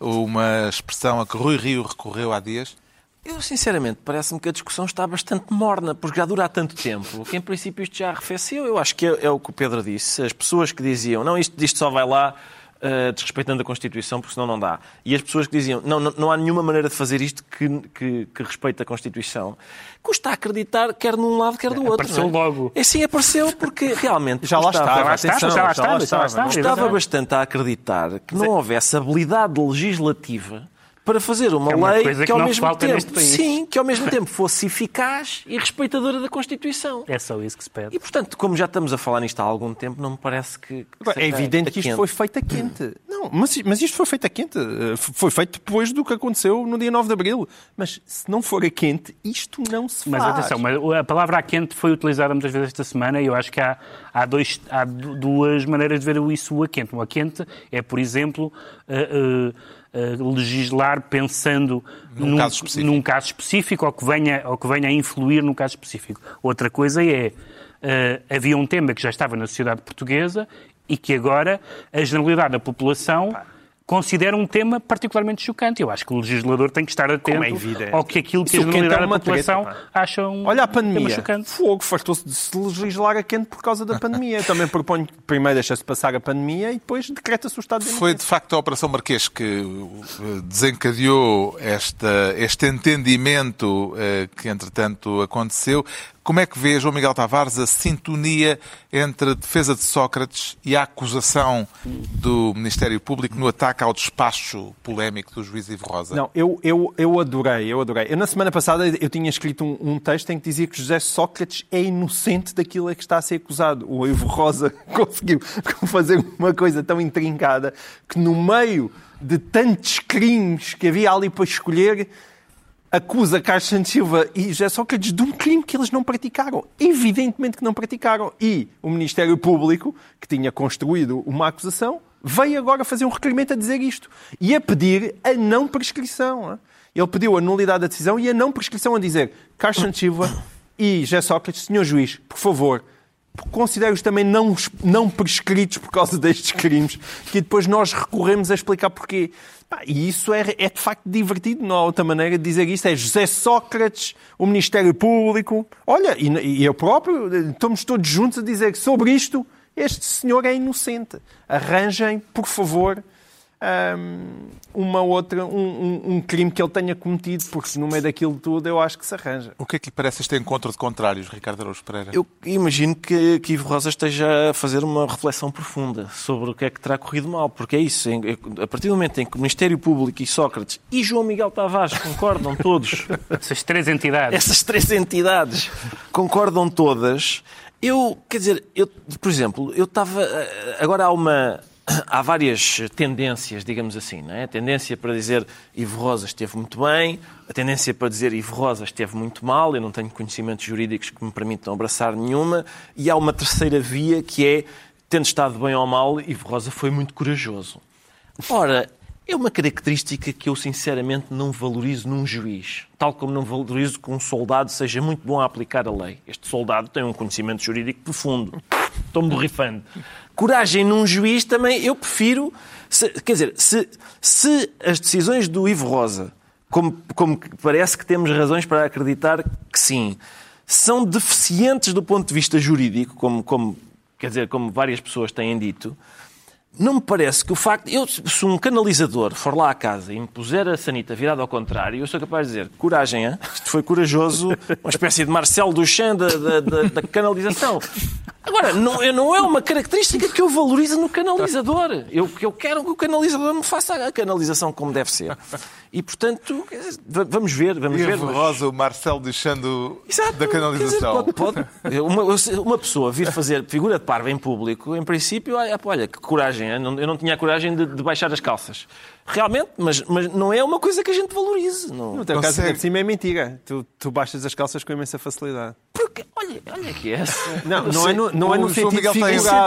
[SPEAKER 1] uma expressão a que Rui Rio recorreu há dias?
[SPEAKER 2] Eu, sinceramente, parece-me que a discussão está bastante morna, porque já dura há tanto tempo, que em princípio isto já arrefeceu. Eu acho que é, é o que o Pedro disse. As pessoas que diziam, não, isto, isto só vai lá uh, desrespeitando a Constituição, porque senão não dá. E as pessoas que diziam, não, não, não há nenhuma maneira de fazer isto que, que, que respeite a Constituição, custa acreditar quer num lado, quer do outro.
[SPEAKER 5] Apareceu
[SPEAKER 2] é?
[SPEAKER 5] logo.
[SPEAKER 2] É sim, apareceu porque realmente
[SPEAKER 4] já lá estava. Já lá estava,
[SPEAKER 5] já lá estava, já lá estava.
[SPEAKER 2] Custava bastante a acreditar que não houvesse habilidade legislativa para fazer uma
[SPEAKER 5] é
[SPEAKER 2] uma lei
[SPEAKER 5] que,
[SPEAKER 2] que
[SPEAKER 5] ao
[SPEAKER 2] mesmo
[SPEAKER 5] tempo,
[SPEAKER 2] sim, que ao mesmo tempo fosse eficaz e respeitadora da Constituição.
[SPEAKER 5] É só isso que se pede.
[SPEAKER 2] E portanto, como já estamos a falar nisto há algum tempo, não me parece que,
[SPEAKER 4] que é evidente que isto foi feito a quente. Não, mas, mas isto foi feito a quente. Eh, foi feito depois do que aconteceu no dia 9 de abril. Mas se não for a quente, isto não se
[SPEAKER 5] faz.
[SPEAKER 4] Mas
[SPEAKER 5] atenção, a palavra a quente foi utilizada muitas vezes esta semana e eu acho que há, há, dois, há duas maneiras de ver isso a quente. Uma quente é, por exemplo, uh, uh, legislar pensando
[SPEAKER 1] num, num, caso
[SPEAKER 5] num, caso específico ou que, venha, ou que venha a influir num caso específico. Outra coisa é, uh, havia um tema que já estava na sociedade portuguesa e que agora a generalidade da população considera um tema particularmente chocante. Eu acho que o legislador tem que estar atento é ao que aquilo que a generalidade é da população treta, acha um
[SPEAKER 4] Olha a pandemia.
[SPEAKER 5] chocante.
[SPEAKER 4] Fogo, fartou-se de se legislar a quente por causa da pandemia. Eu também proponho que primeiro deixa-se passar a pandemia e depois decreta-se o estado de
[SPEAKER 1] Foi de facto a Operação Marquês que eh, desencadeou esta, este entendimento eh, que entretanto aconteceu. Como é que vê, João Miguel Tavares, a sintonia entre a defesa de Sócrates e a acusação do Ministério Público no ataque ao despacho polémico do juiz Ivo Rosa?
[SPEAKER 4] Não, eu, eu, eu adorei, eu adorei. Eu, na semana passada eu tinha escrito um, um texto em que dizia que José Sócrates é inocente daquilo a que está a ser acusado. O Ivo Rosa conseguiu fazer uma coisa tão intrincada que no meio de tantos crimes que havia ali para escolher, acusa Carlos Santos Silva e José Sócrates de um crime que eles não praticaram. Evidentemente que não praticaram. E o Ministério Público, que tinha construído uma acusação, veio agora fazer um requerimento a dizer isto. E a pedir a não prescrição. Ele pediu a nulidade da decisão e a não prescrição a dizer Carlos Santos Silva e José Sócrates, senhor juiz, por favor, considero-os também não, não prescritos por causa destes crimes, que depois nós recorremos a explicar porquê. E isso é, é, de facto divertido, não há outra maneira de dizer isto. É José Sócrates, o Ministério Público. Olha, e, e eu próprio, estamos todos juntos a dizer que sobre isto este senhor é inocente. Arranjem, por favor, uma outra, um, um, um, crime que ele tenha cometido, porque no meio daquilo tudo eu acho que se arranja.
[SPEAKER 1] O que é que lhe parece este encontro de contrários, Ricardo Araújo Pereira?
[SPEAKER 2] Eu imagino que, que Ivo Rosa esteja a fazer uma reflexão profunda sobre o que é que terá corrido mal, porque é isso, a partir do momento em que o Ministério Público e Sócrates e João Miguel Tavares concordam todos...
[SPEAKER 5] Essas três entidades.
[SPEAKER 2] Essas três entidades concordam todas... Eu, quer dizer, eu, por exemplo, eu estava... Agora há uma há várias tendências, digamos assim. Não é? A tendência para dizer Ivo Rosa esteve muito bem, a tendência para dizer Ivo Rosa esteve muito mal, eu não tenho conhecimentos jurídicos que me permitam abraçar nenhuma, e há uma terceira via que é, tendo estado bem ou mal, Ivo Rosa foi muito corajoso. Ora, é uma característica que eu sinceramente não valorizo num juiz, tal como não valorizo que um soldado seja muito bom a aplicar a lei. Este soldado tem um conhecimento jurídico profundo. Estou-me borrifando coragem num juiz também, eu prefiro. Se, quer dizer, se, se as decisões do Ivo Rosa, como, como parece que temos razões para acreditar que sim, são deficientes do ponto de vista jurídico, como, como, quer dizer, como várias pessoas têm dito, não me parece que o facto. Eu, se um canalizador for lá à casa e me puser a sanita virada ao contrário, eu sou capaz de dizer: coragem, hein? isto foi corajoso, uma espécie de Marcelo Duchamp da, da, da, da canalização. Agora, não, não é uma característica que eu valorizo no canalizador. Eu, eu quero que o canalizador me faça a canalização como deve ser. E, portanto, vamos ver, vamos
[SPEAKER 1] e
[SPEAKER 2] ver.
[SPEAKER 1] Rosa, o Marcelo deixando da canalização.
[SPEAKER 2] Dizer, pode, pode. Uma, uma, pessoa vir fazer figura de parva em público, em princípio, olha, que coragem. Eu não tinha a coragem de, de baixar as calças. Realmente, mas, mas não é uma coisa que a gente valorize. Não.
[SPEAKER 4] No teu caso, de cima é mentira. Tu, tu baixas as calças com imensa facilidade.
[SPEAKER 2] Olha, olha que é.
[SPEAKER 4] Não, não é no, não é no sentido
[SPEAKER 1] Miguel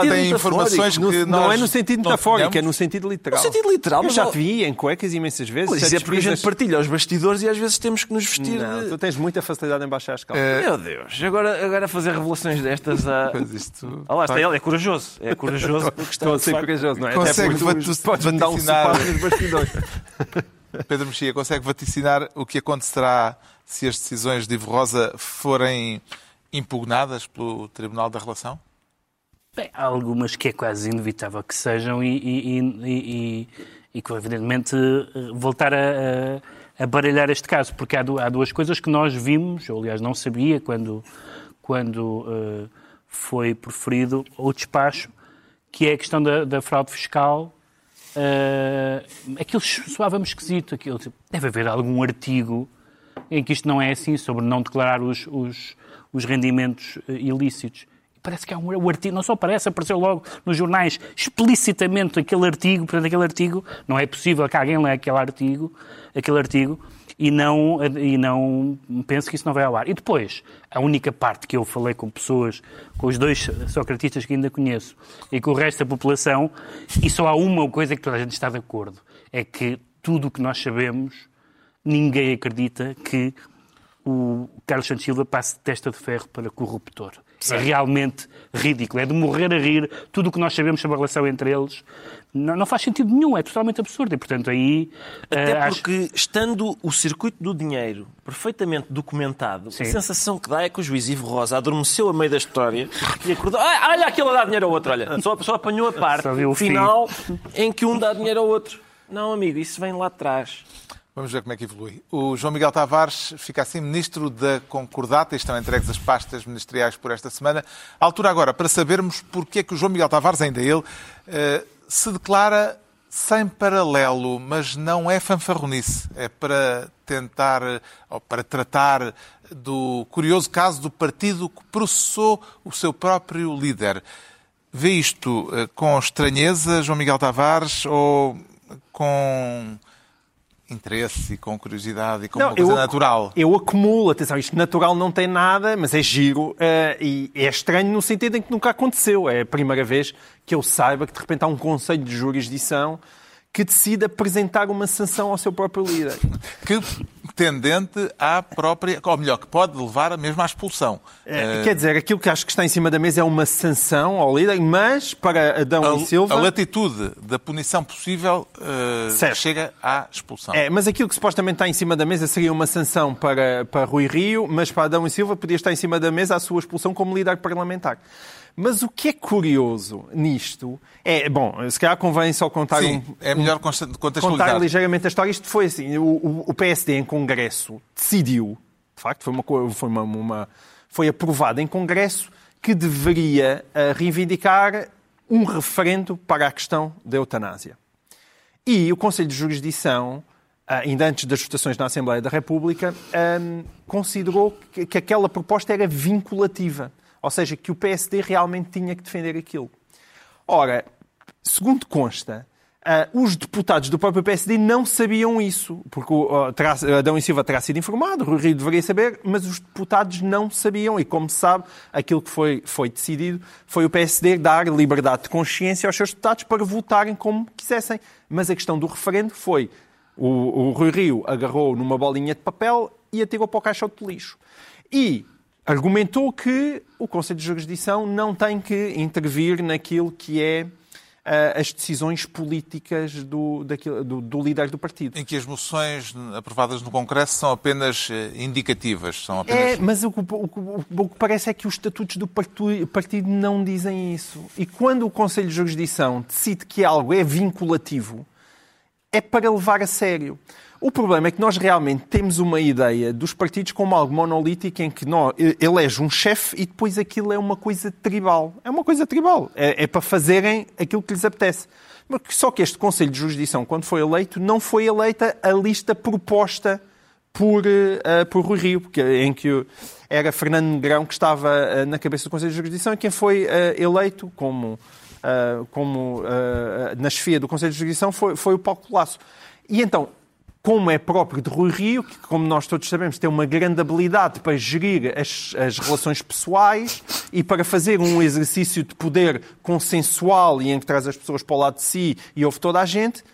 [SPEAKER 1] tem informações que
[SPEAKER 4] Não é no sentido metafórico, é no sentido literal.
[SPEAKER 2] No sentido literal.
[SPEAKER 4] Eu já te vi em cuecas imensas vezes.
[SPEAKER 2] Pois é porque a gente partilha os bastidores e às vezes temos que nos vestir.
[SPEAKER 4] Não,
[SPEAKER 2] de...
[SPEAKER 4] tu tens muita facilidade em baixar as calças.
[SPEAKER 2] É... Meu Deus, agora, agora fazer revelações destas a.
[SPEAKER 1] Pois isto...
[SPEAKER 2] Ah, lá está ele, é corajoso. É corajoso porque está
[SPEAKER 4] Estou a ser facto... corajoso, não é?
[SPEAKER 1] Consegue Até porque tu podes dar um sopapo
[SPEAKER 4] nos bastidores.
[SPEAKER 1] Pedro Mexia, consegue vaticinar o que acontecerá se as decisões de Ivo Rosa forem impugnadas pelo Tribunal da Relação?
[SPEAKER 5] Bem, há algumas que é quase inevitável que sejam e, e, e, e que, evidentemente, voltar a, a, baralhar este caso, porque há, há, duas coisas que nós vimos, ou aliás não sabia quando, quando uh, foi proferido o despacho, que é a questão da, da fraude fiscal. Uh, aquilo soava-me esquisito. Aquilo, tipo, deve haver algum artigo em que isto não é assim, sobre não declarar os, os, os rendimentos eh, ilícitos. Parece que há um artigo, não só parece, apareceu logo nos jornais explicitamente aquele artigo, portanto, aquele artigo, não é possível que alguém leia aquele artigo, aquele artigo e não, e não pense que isso não vai ao ar. E depois, a única parte que eu falei com pessoas, com os dois socratistas que ainda conheço e com o resto da população, e só há uma coisa que toda a gente está de acordo, é que tudo o que nós sabemos, ninguém acredita que o Carlos Santos Silva passe de testa de ferro para corruptor. É realmente ridículo. É de morrer a rir tudo o que nós sabemos sobre a relação entre eles. Não, não faz sentido nenhum, é totalmente absurdo. E, portanto, aí.
[SPEAKER 2] Até uh, porque, acho... estando o circuito do dinheiro perfeitamente documentado, Sim. a sensação que dá é que o juiz Ivo Rosa adormeceu a meio da história e acordou. Ah, olha, aquele dá dinheiro ao outro, olha. Só, só apanhou a parte final em que um dá dinheiro ao outro. Não, amigo, isso vem lá atrás.
[SPEAKER 1] Vamos ver como é que evolui. O João Miguel Tavares fica assim ministro da Concordata e estão entregues as pastas ministeriais por esta semana. A altura agora para sabermos porque é que o João Miguel Tavares, ainda ele, eh, se declara sem paralelo, mas não é fanfarronice. É para tentar, ou para tratar do curioso caso do partido que processou o seu próprio líder. Vê isto eh, com estranheza, João Miguel Tavares, ou com interesse e com curiosidade e com não, uma coisa eu, natural.
[SPEAKER 4] Eu acumulo, atenção, isto natural não tem nada, mas é giro uh, e é estranho no sentido em que nunca aconteceu. É a primeira vez que eu saiba que de repente há um conselho de jurisdição que decide apresentar uma sanção ao seu próprio líder.
[SPEAKER 1] Que tendente à própria, ou melhor, que pode levar mesmo à expulsão.
[SPEAKER 4] É, quer dizer, aquilo que acho que está em cima da mesa é uma sanção ao líder, mas para Adão
[SPEAKER 1] a,
[SPEAKER 4] e Silva...
[SPEAKER 1] A latitude da punição possível uh, chega à expulsão.
[SPEAKER 4] É, mas aquilo que supostamente está em cima da mesa seria uma sanção para, para Rui Rio, mas para Adão e Silva podia estar em cima da mesa a sua expulsão como líder parlamentar. Mas o que é curioso nisto é, bom, se calhar convém só contar
[SPEAKER 1] Sim, um, é melhor contextualizar.
[SPEAKER 4] Contar ligeiramente a história. Isto foi assim, o, o PSD em Congresso decidiu, de facto, foi, uma, foi, uma, uma foi em Congresso que deveria uh, reivindicar um referendo para a questão da eutanásia. E o Conselho de Jurisdição, uh, ainda antes das votações na Assembleia da República, um, considerou que aquela proposta era vinculativa. Ou seja, que o PSD realmente tinha que defender aquilo. Ora, segundo consta, uh, os deputados do próprio PSD não sabiam isso, porque uh, terá, Adão e Silva terá sido informado, o Rio deveria saber, mas os deputados não sabiam. E, como se sabe, aquilo que foi, foi decidido foi o PSD dar liberdade de consciência aos seus deputados para votarem como quisessem. Mas a questão do referendo foi o, o Rui Rio agarrou numa bolinha de papel e atirou para o caixote de lixo. E argumentou que o Conselho de Jurisdição não tem que intervir naquilo que é as decisões políticas do, daquilo, do, do, líder do partido.
[SPEAKER 1] Em que as moções aprovadas no Congresso são apenas eh, indicativas. São apenas...
[SPEAKER 4] É, mas o, o, o, que parece é que os estatutos do partido não dizem isso. E quando o Conselho de Jurisdição decide que algo é vinculativo, é para levar a sério. O problema é que nós realmente temos uma ideia dos partidos como algo monolítico em que nós, elege um chefe e depois aquilo é uma coisa tribal. É uma coisa tribal. É, é para fazerem aquilo que lhes apetece. Só que este Conselho de Jurisdição, quando foi eleito, não foi eleita a lista proposta por, uh, por Rui Rio, porque, em que era Fernando Negrão que estava uh, na cabeça do Conselho de Jurisdição e quem foi uh, eleito como, como na chefia do Conselho de Jurisdição foi, foi o Paulo Colasso. E então, como é próprio de Rui Rio, que, como nós todos sabemos, tem uma grande habilidade para gerir as, as relações pessoais e para fazer um exercício de poder consensual e em que traz as pessoas para o lado de si e ouve toda a gente,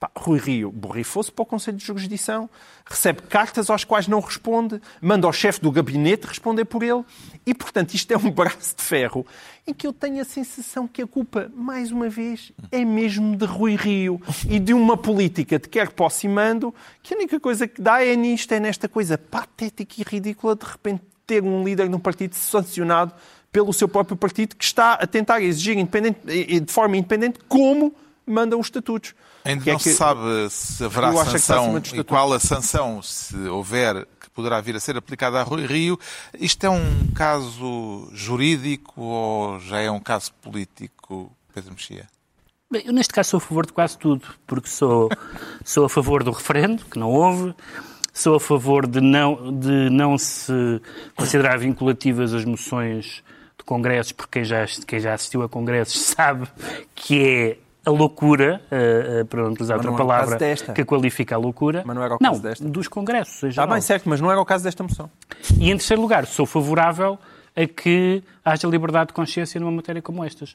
[SPEAKER 4] Pá, Rui Rio borrifou-se para o Conselho de Jurisdição, recebe cartas às quais não responde, manda ao chefe do gabinete responder por ele. E, portanto, isto é um braço de ferro em que eu tenho a sensação que a culpa, mais uma vez, é mesmo de Rui Rio e de uma política de quer posse e mando, que a única coisa que dá é nisto, é nesta coisa patética e ridícula de repente ter um líder de um partido sancionado pelo seu próprio partido que está a tentar exigir de forma independente como mandam os estatutos.
[SPEAKER 1] Ainda que é não é que... se sabe se haverá sanção e qual a sanção, se houver, poderá vir a ser aplicada a Rui Rio. Isto é um caso jurídico ou já é um caso político, Pedro Mexia?
[SPEAKER 5] Bem, eu neste caso sou a favor de quase tudo, porque sou, sou a favor do referendo, que não houve, sou a favor de não, de não se considerar vinculativas as moções de congressos, porque quem já, quem já assistiu a congressos sabe que é a loucura, uh, uh, para não utilizar outra palavra que qualifica a loucura.
[SPEAKER 4] Mas não era o caso
[SPEAKER 5] não,
[SPEAKER 4] desta.
[SPEAKER 5] dos congressos.
[SPEAKER 4] Está bem, certo, mas não era o caso desta moção.
[SPEAKER 5] E em terceiro lugar, sou favorável a que haja liberdade de consciência numa matéria como estas.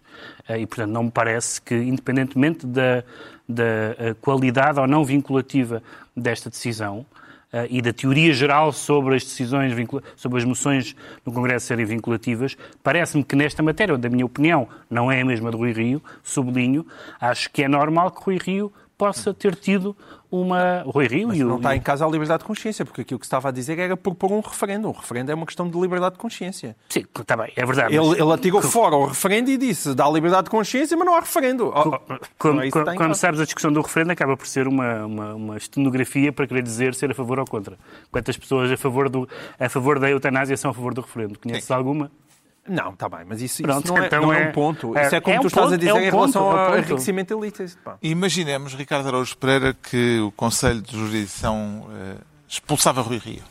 [SPEAKER 5] Uh, e, portanto, não me parece que, independentemente da, da qualidade ou não vinculativa desta decisão, e da teoria geral sobre as decisões, sobre as moções no Congresso serem vinculativas, parece-me que nesta matéria, da minha opinião, não é a mesma de Rui Rio, sublinho, acho que é normal que Rui Rio possa ter tido uma. Rui Rio
[SPEAKER 4] Mas
[SPEAKER 5] e
[SPEAKER 4] o. Não está em casa a liberdade de consciência, porque aquilo que estava a dizer era propor um referendo. Um referendo é uma questão de liberdade de consciência.
[SPEAKER 5] Sim, está bem, é verdade.
[SPEAKER 4] Ele, mas... ele atirou que... fora o referendo e disse dá liberdade de consciência, mas não há referendo.
[SPEAKER 5] Quando, oh, oh, quando, é sabes a discussão do referendo, acaba por ser uma, uma, uma estenografia para querer dizer ser a favor ou contra. Quantas pessoas a favor, do, a favor da eutanásia são a favor do referendo? Conheces alguma?
[SPEAKER 4] Não, está bem, mas isso, Pronto, isso não, é, então não é, é, um ponto. É, isso é como é um tu estás ponto, a dizer é um em relação ponto, ao enriquecimento ilícito.
[SPEAKER 1] Imaginemos, Ricardo Araújo Pereira, que o Conselho de Jurisdição eh, expulsava Rui Rio.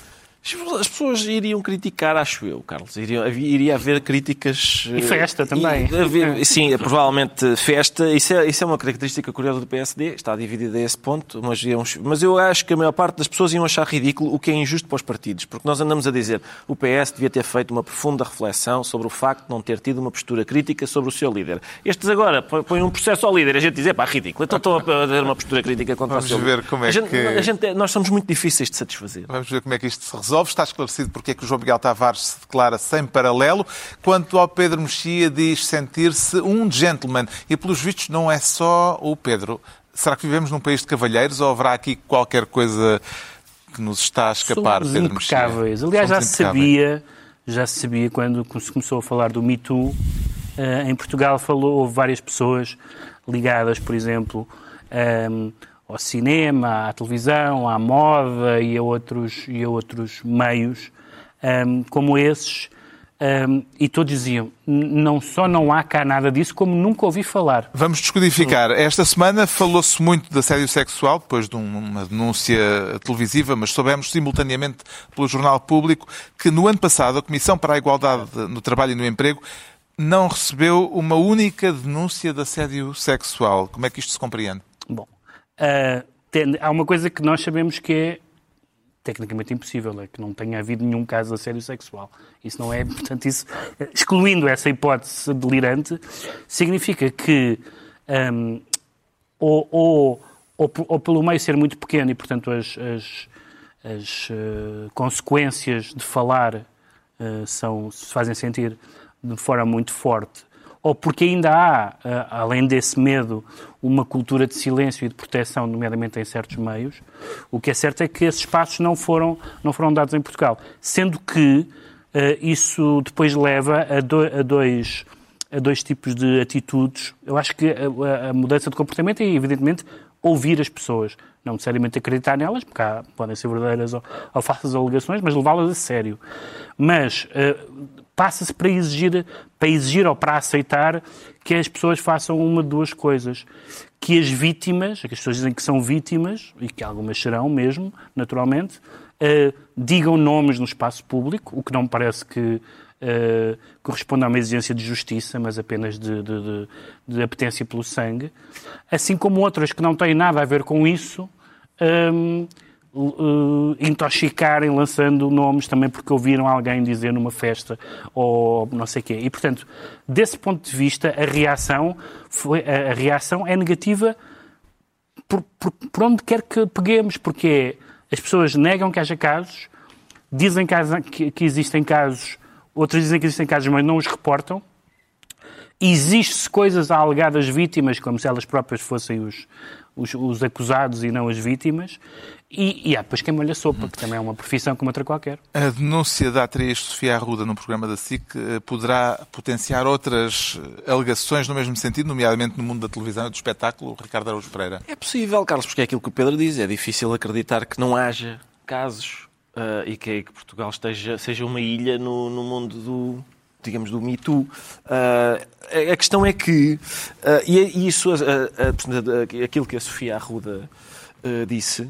[SPEAKER 2] As pessoas iriam criticar, acho eu, Carlos. Iriam, iria haver críticas.
[SPEAKER 5] E festa também.
[SPEAKER 2] E, haver, sim, provavelmente festa. Isso é, isso é uma característica curiosa do PSD. Está dividida a esse ponto. Mas, mas eu acho que a maior parte das pessoas iam achar ridículo o que é injusto para os partidos. Porque nós andamos a dizer o PS devia ter feito uma profunda reflexão sobre o facto de não ter tido uma postura crítica sobre o seu líder. Estes agora põem um processo ao líder. A gente diz, é pá, ridículo. Então estão a ter uma postura crítica contra
[SPEAKER 1] Vamos
[SPEAKER 2] o seu
[SPEAKER 1] ver líder. como é
[SPEAKER 2] a gente,
[SPEAKER 1] que...
[SPEAKER 2] A gente, nós somos muito difíceis de satisfazer.
[SPEAKER 1] Vamos ver como é que isto se resolve resolve. Está esclarecido porque é que o João Miguel Tavares se declara sem paralelo. Quanto ao Pedro Mexia, diz sentir-se um gentleman. E, pelos vistos, não é só o Pedro. Será que vivemos num país de cavalheiros ou haverá aqui qualquer coisa que nos está a escapar,
[SPEAKER 5] Somos
[SPEAKER 1] Pedro
[SPEAKER 5] impecáveis. Mexia? Aliás, Somos já se sabia, já se sabia quando se começou a falar do Me Too. Uh, em Portugal falou, houve várias pessoas ligadas, por exemplo, um, ao cinema, à televisão, à moda e a outros, e a outros meios um, como esses. Um, e todos diziam, não só não há cá nada disso, como nunca ouvi falar.
[SPEAKER 1] Vamos descodificar. Esta semana falou-se muito de assédio sexual, depois de uma denúncia televisiva, mas soubemos simultaneamente pelo Jornal Público que no ano passado a Comissão para a Igualdade no Trabalho e no Emprego não recebeu uma única denúncia de assédio sexual. Como é que isto se compreende?
[SPEAKER 5] Uh, tem, há uma coisa que nós sabemos que é tecnicamente impossível, é que não tenha havido nenhum caso de assédio sexual. Isso não é, portanto, isso, excluindo essa hipótese delirante, significa que um, ou, ou, ou, ou, pelo meio ser muito pequeno e, portanto, as, as, as uh, consequências de falar uh, são, se fazem sentir de forma muito forte, ou porque ainda há, eh, além desse medo, uma cultura de silêncio e de proteção, nomeadamente em certos meios, o que é certo é que esses espaços não foram, não foram dados em Portugal. Sendo que uh, isso depois leva a, do, a, dois, a dois tipos de atitudes. Eu acho que a, a mudança de comportamento é, evidentemente, ouvir as pessoas. Não necessariamente acreditar nelas, porque há, podem ser verdadeiras ou, ou falsas alegações, mas levá-las a sério. Mas uh, passa-se para exigir, para exigir ou para aceitar que as pessoas façam uma de duas coisas. Que as vítimas, que as pessoas dizem que são vítimas, e que algumas serão mesmo, naturalmente, uh, digam nomes no espaço público, o que não me parece que uh, corresponde a uma exigência de justiça, mas apenas de, de, de, de, apetência pelo sangue, assim como outras que não têm nada a ver com isso. Um, ehm, uh, intoxicarem lançando nomes também porque ouviram alguém dizer numa festa ou não sei o quê. E, portanto, desse ponto de vista, a reação, foi, a, a reação é negativa por, por, por, onde quer que peguemos, porque as pessoas negam que haja casos, dizem que, que existem casos, outras dizem que existem casos, mas não os reportam. Existe-se coisas a alegadas vítimas, como se elas próprias fossem os, os, os, acusados e não as vítimas. E, e há depois quem molha a sopa, que também é uma profissão como outra qualquer.
[SPEAKER 1] A denúncia da atriz Sofia Arruda no programa da SIC eh, poderá potenciar outras alegações no mesmo sentido, nomeadamente no mundo da televisão e do espetáculo, Ricardo Araújo Pereira?
[SPEAKER 2] É possível, Carlos, porque é aquilo que o Pedro diz. É difícil acreditar que não haja casos uh, e que, que, Portugal esteja, seja uma ilha no, no mundo do, digamos, do Me Too. Uh, a questão é que, uh, e isso, uh, aquilo que a Sofia Arruda disse,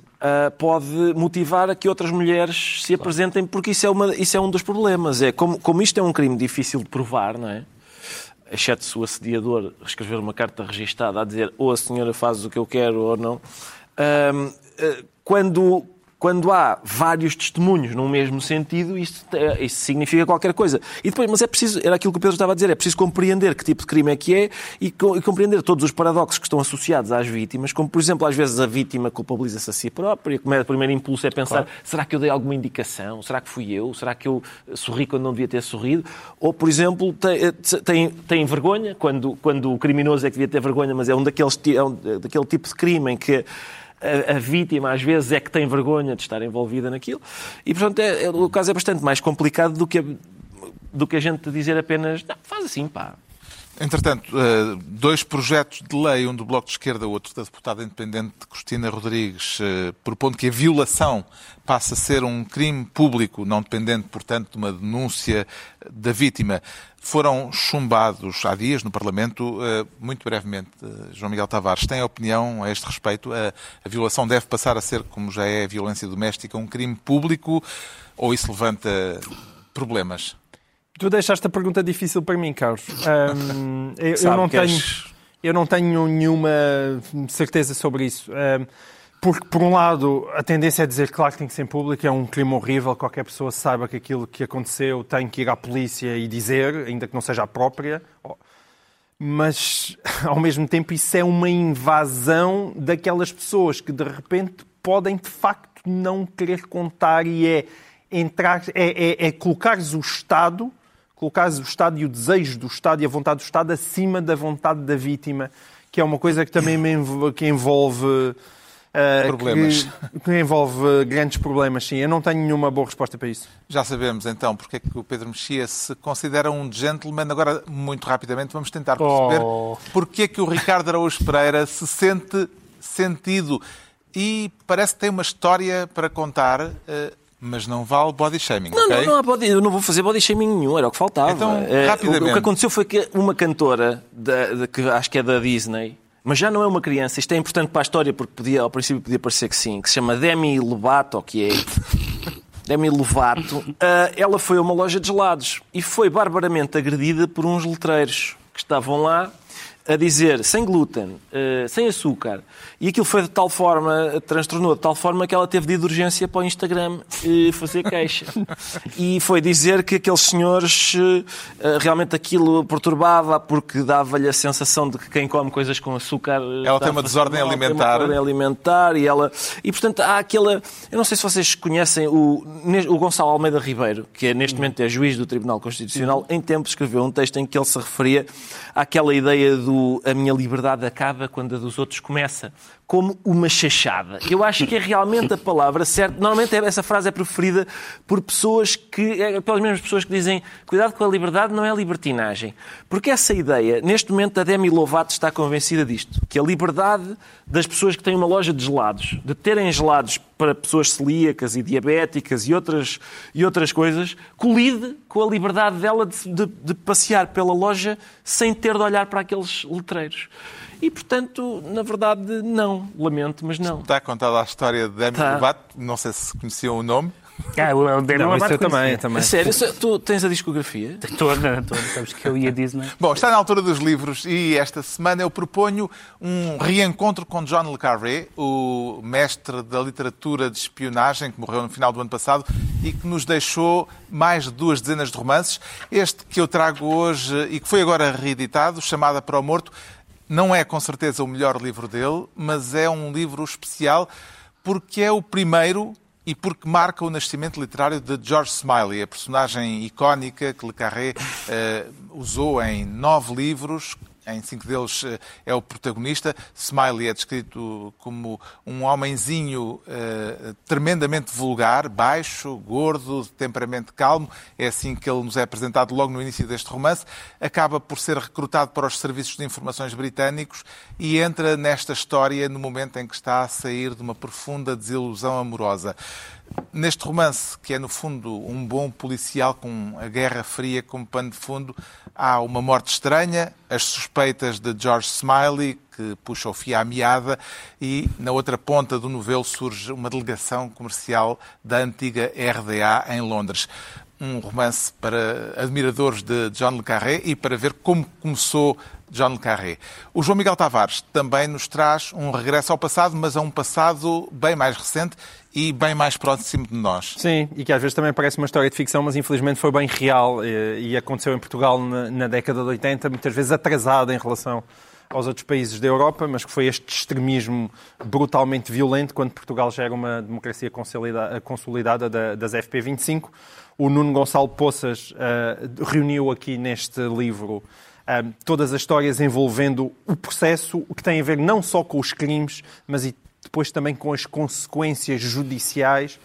[SPEAKER 2] pode motivar a que outras mulheres se apresentem, porque isso é, uma, isso é um dos problemas. É como, como isto é um crime difícil de provar, não é? Exceto se o assediador escrever uma carta registada a dizer ou a senhora faz o que eu quero ou não. Quando, quando há vários testemunhos no mesmo sentido, isso, isso significa qualquer coisa. E depois, mas é preciso, era aquilo que o Pedro estava a dizer, é preciso compreender que tipo de crime é que é e, e compreender todos os paradoxos que estão associados às vítimas, como por exemplo, às vezes a vítima culpabiliza-se a si própria, como é o primeiro impulso é pensar, claro. será que eu dei alguma indicação? Será que fui eu? Será que eu sorri quando não devia ter sorrido? Ou, por exemplo, tem, tem, tem vergonha, quando, quando o criminoso é que devia ter vergonha, mas é um daqueles, é um, daquele tipo de crime em que a, a, vítima às vezes é que tem vergonha de estar envolvida naquilo. E, portanto, é, é, o caso é bastante mais complicado do que, a, do que a gente dizer apenas, faz assim, pá.
[SPEAKER 1] Entretanto, eh, dois projetos de lei, um do Bloco de Esquerda, outro da deputada independente Cristina Rodrigues, eh, propondo que a violação passe a ser um crime público, não dependente, portanto, de uma denúncia da vítima foram chumbados há dias no Parlamento. Eh, muito brevemente, João Miguel Tavares, tem opinião a este respeito? A, a, violação deve passar a ser, como já é a violência doméstica, um crime público ou isso levanta problemas?
[SPEAKER 4] Tu deixaste a pergunta difícil para mim, Carlos. Um, eu, eu, não tenho, eu não tenho nenhuma certeza sobre isso. Um, porque, por um lado, a tendência é dizer claro que tem que ser em público, é um crime horrível, qualquer pessoa saiba que aquilo que aconteceu tem que ir à polícia e dizer, ainda que não seja a própria. Mas, ao mesmo tempo, isso é uma invasão daquelas pessoas que, de repente, podem, de facto, não querer contar e é entrar, é, é, é colocares o Estado, colocares o Estado e o desejo do Estado e a vontade do Estado acima da vontade da vítima, que é uma coisa que também que envolve
[SPEAKER 1] Uh, problemas.
[SPEAKER 4] Que, que, envolve grandes problemas, sim. Eu não tenho nenhuma boa resposta para isso.
[SPEAKER 1] Já sabemos, então, porque é que o Pedro Mexia se considera um gentleman. Agora, muito rapidamente, vamos tentar perceber oh. porque é que o Ricardo Araújo Pereira se sente sentido. E parece que tem uma história para contar... Uh, mas não vale body shaming,
[SPEAKER 2] não,
[SPEAKER 1] okay?
[SPEAKER 2] não, não há body, eu não vou fazer body shaming nenhum, era o que faltava.
[SPEAKER 1] Então, rapidamente.
[SPEAKER 2] O, o que aconteceu foi que uma cantora, da, de, que acho que é da Disney, mas já não é uma criança. Isto é importante para a história porque podia, ao princípio podia parecer que sim, que se chama Demi Lovato, que é Demi Lovato. Uh, ela foi a uma loja de gelados e foi barbaramente agredida por uns letreiros que estavam lá a dizer sem glúten, eh, sem açúcar, e aquilo foi de tal forma, transtornou de tal forma que ela teve de ir de urgência para o Instagram eh, fazer queixa. E foi dizer que aqueles senhores eh, realmente aquilo perturbava porque dava-lhe a sensação de que quem come coisas com açúcar.
[SPEAKER 1] Ela tem uma desordem
[SPEAKER 2] mal,
[SPEAKER 1] alimentar.
[SPEAKER 2] Tem uma desordem alimentar e ela. E portanto há aquela. Eu não sei se vocês conhecem o, o Gonçalo Almeida Ribeiro, que é, neste momento é juiz do Tribunal Constitucional, em tempo escreveu um texto em que ele se referia àquela ideia do a minha liberdade acaba quando a dos outros começa, como uma chachada. Eu acho que é realmente a palavra certa. Normalmente essa frase é preferida por pessoas que, é, pelas mesmas pessoas que dizem cuidado com a liberdade não é libertinagem. Porque essa ideia, neste momento a Demi Lovato está convencida disto, que a liberdade das pessoas que têm uma loja de gelados, de terem gelados para pessoas celíacas e diabéticas e outras, e outras coisas, colide com a liberdade dela de, de, de passear pela loja sem ter de olhar para aqueles letreiros. E, portanto, na verdade, não. Lamento, mas não.
[SPEAKER 1] Está contada a história de Demi
[SPEAKER 2] Tá.
[SPEAKER 1] Lovato, não sei se conheciam o nome.
[SPEAKER 5] Ah, o Demi
[SPEAKER 4] Não,
[SPEAKER 5] Lovato
[SPEAKER 4] eu também, também.
[SPEAKER 2] Sério, tu tens a discografia?
[SPEAKER 5] Toda, toda. Sabes que eu ia Disney.
[SPEAKER 1] Bom, está na altura dos livros e esta semana eu proponho um reencontro com John le Carré, o mestre da literatura de espionagem que morreu no final do ano passado e que nos deixou mais de duas dezenas de romances. Este que eu trago hoje e que foi agora reeditado, Chamada para o Morto, não é com certeza o melhor livro dele, mas é um livro especial porque é o primeiro e porque marca o nascimento literário de George Smiley, a personagem icónica que Le Carré eh, usou em nove livros. Em cinco deles eh, é o protagonista. Smiley é descrito como um homenzinho eh, tremendamente vulgar, baixo, gordo, de temperamento calmo. É assim que ele nos é apresentado logo no início deste romance. Acaba por ser recrutado para os serviços de informações britânicos e entra nesta história no momento em que está a sair de uma profunda desilusão amorosa. Neste romance, que é no fundo um bom policial com a Guerra Fria como pano de fundo, há uma morte estranha, as suspeitas de George Smiley, que puxa o fio à meada, e na outra ponta do novelo surge uma delegação comercial da antiga RDA em Londres. Um romance para admiradores de John le Carré e para ver como começou John le Carré. O João Miguel Tavares também nos traz um regresso ao passado, mas a um passado bem mais recente e bem mais próximo de nós.
[SPEAKER 4] Sim, e que às vezes também parece uma história de ficção, mas infelizmente foi bem real eh, e aconteceu em Portugal na, na década de 80, muitas vezes atrasada em relação aos outros países da Europa, mas que foi este extremismo brutalmente violento quando Portugal já era uma democracia consolida- consolidada da- das FP25. O Nuno Gonçalo Poças eh, reuniu aqui neste livro eh, todas as histórias envolvendo o processo, o que tem a ver não só com os crimes, mas e depois também com as consequências judiciais.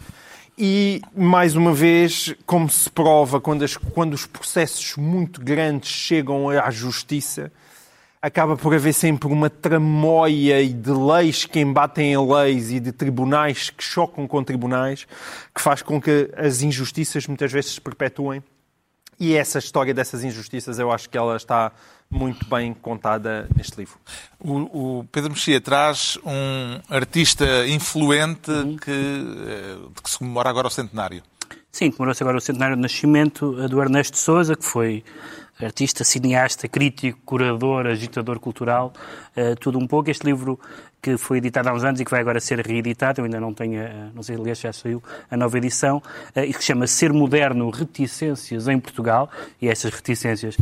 [SPEAKER 4] E, mais uma vez, como se prova, quando, as- quando os processos muito grandes chegam à justiça, acaba por haver sempre uma tramóia e de leis que embatem em leis e de tribunais que chocam com tribunais, que faz com que as injustiças muitas vezes se perpetuem. E essa história dessas injustiças, eu acho que ela está muito bem contada neste livro.
[SPEAKER 1] O, o Pedro Mexia traz um artista influente que, eh, de que se comemora agora o centenário.
[SPEAKER 5] Sim, comemorou-se agora o centenário de nascimento do Ernesto Souza, que foi artista, cineasta, crítico, curador, agitador cultural, eh, tudo um pouco. Este livro que foi editado há uns anos e que vai agora ser reeditado, eu ainda não tenho, eh, não sei, aliás, já saiu a nova edição, eh, e que chama Ser Moderno, Reticências em Portugal, e essas reticências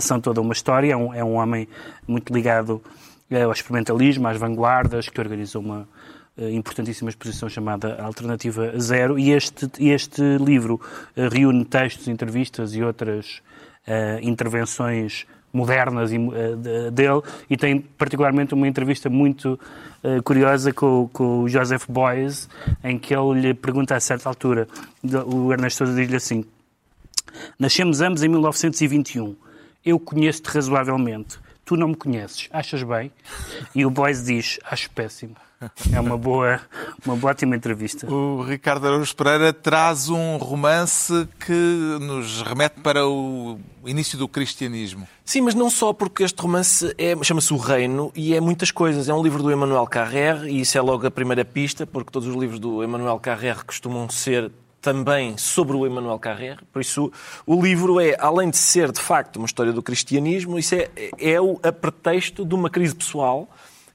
[SPEAKER 5] são toda uma história, é um, é um homem muito ligado ao experimentalismo, às vanguardas, que organizou uma, importantíssima exposição chamada Alternativa Zero. E este, este livro reúne textos, entrevistas e outras intervenções modernas eh, de- dele e tem particularmente uma entrevista muito eh, curiosa com, com o Joseph Boyes em que ele lhe pergunta a certa altura, o Ernesto Sousa diz-lhe assim Nascemos ambos em 1921. Eu conheço-te razoavelmente. Tu não me conheces. Achas bem? E o Boys diz, acho péssimo. É uma boa, uma boa ótima entrevista.
[SPEAKER 1] O Ricardo Araújo Pereira traz um romance que nos remete para o início do cristianismo.
[SPEAKER 2] Sim, mas não só porque este romance é, chama-se O Reino e é muitas coisas. É um livro do Emmanuel Carrère e isso é logo a primeira pista, porque todos os livros do Emmanuel Carrère costumam ser também sobre o Emmanuel Carrère. Por isso, o livro é, além de ser, de facto, uma história do cristianismo, isso é, é o a pretexto de uma crise pessoal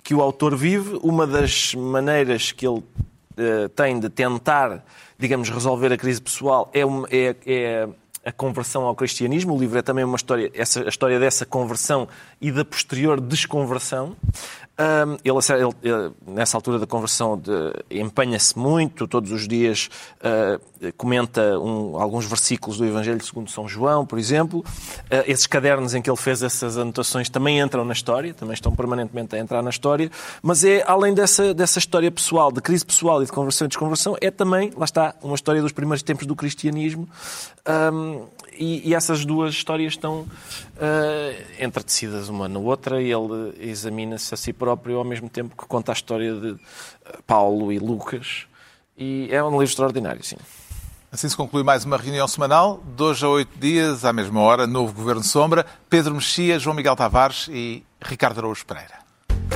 [SPEAKER 2] que o autor vive. Uma das maneiras que ele uh, tem de tentar, digamos, resolver a crise pessoal é, uma, é, é a conversão ao cristianismo. O livro é também uma história, essa, a história dessa conversão e da posterior desconversão. Um, ele, ele, nessa altura da conversão, empenha-se muito, todos os dias uh, comenta um, alguns versículos do Evangelho segundo São João, por exemplo. Uh, esses cadernos em que ele fez essas anotações também entram na história, também estão permanentemente a entrar na história, mas é, além dessa, dessa história pessoal, de crise pessoal e de conversão e desconversão, é também, lá está, uma história dos primeiros tempos do cristianismo. Um, e, e, essas duas histórias estão uh, entretecidas uma na outra e ele examina-se a si próprio ao mesmo tempo que conta a história de Paulo e Lucas. E é um livro extraordinário, sim.
[SPEAKER 1] Assim se conclui mais uma reunião semanal, dois a oito dias, à mesma hora, novo Governo Sombra, Pedro Mexia, João Miguel Tavares e Ricardo Araújo Pereira.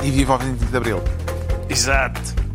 [SPEAKER 1] E viva o 25 de Abril!
[SPEAKER 2] Exato!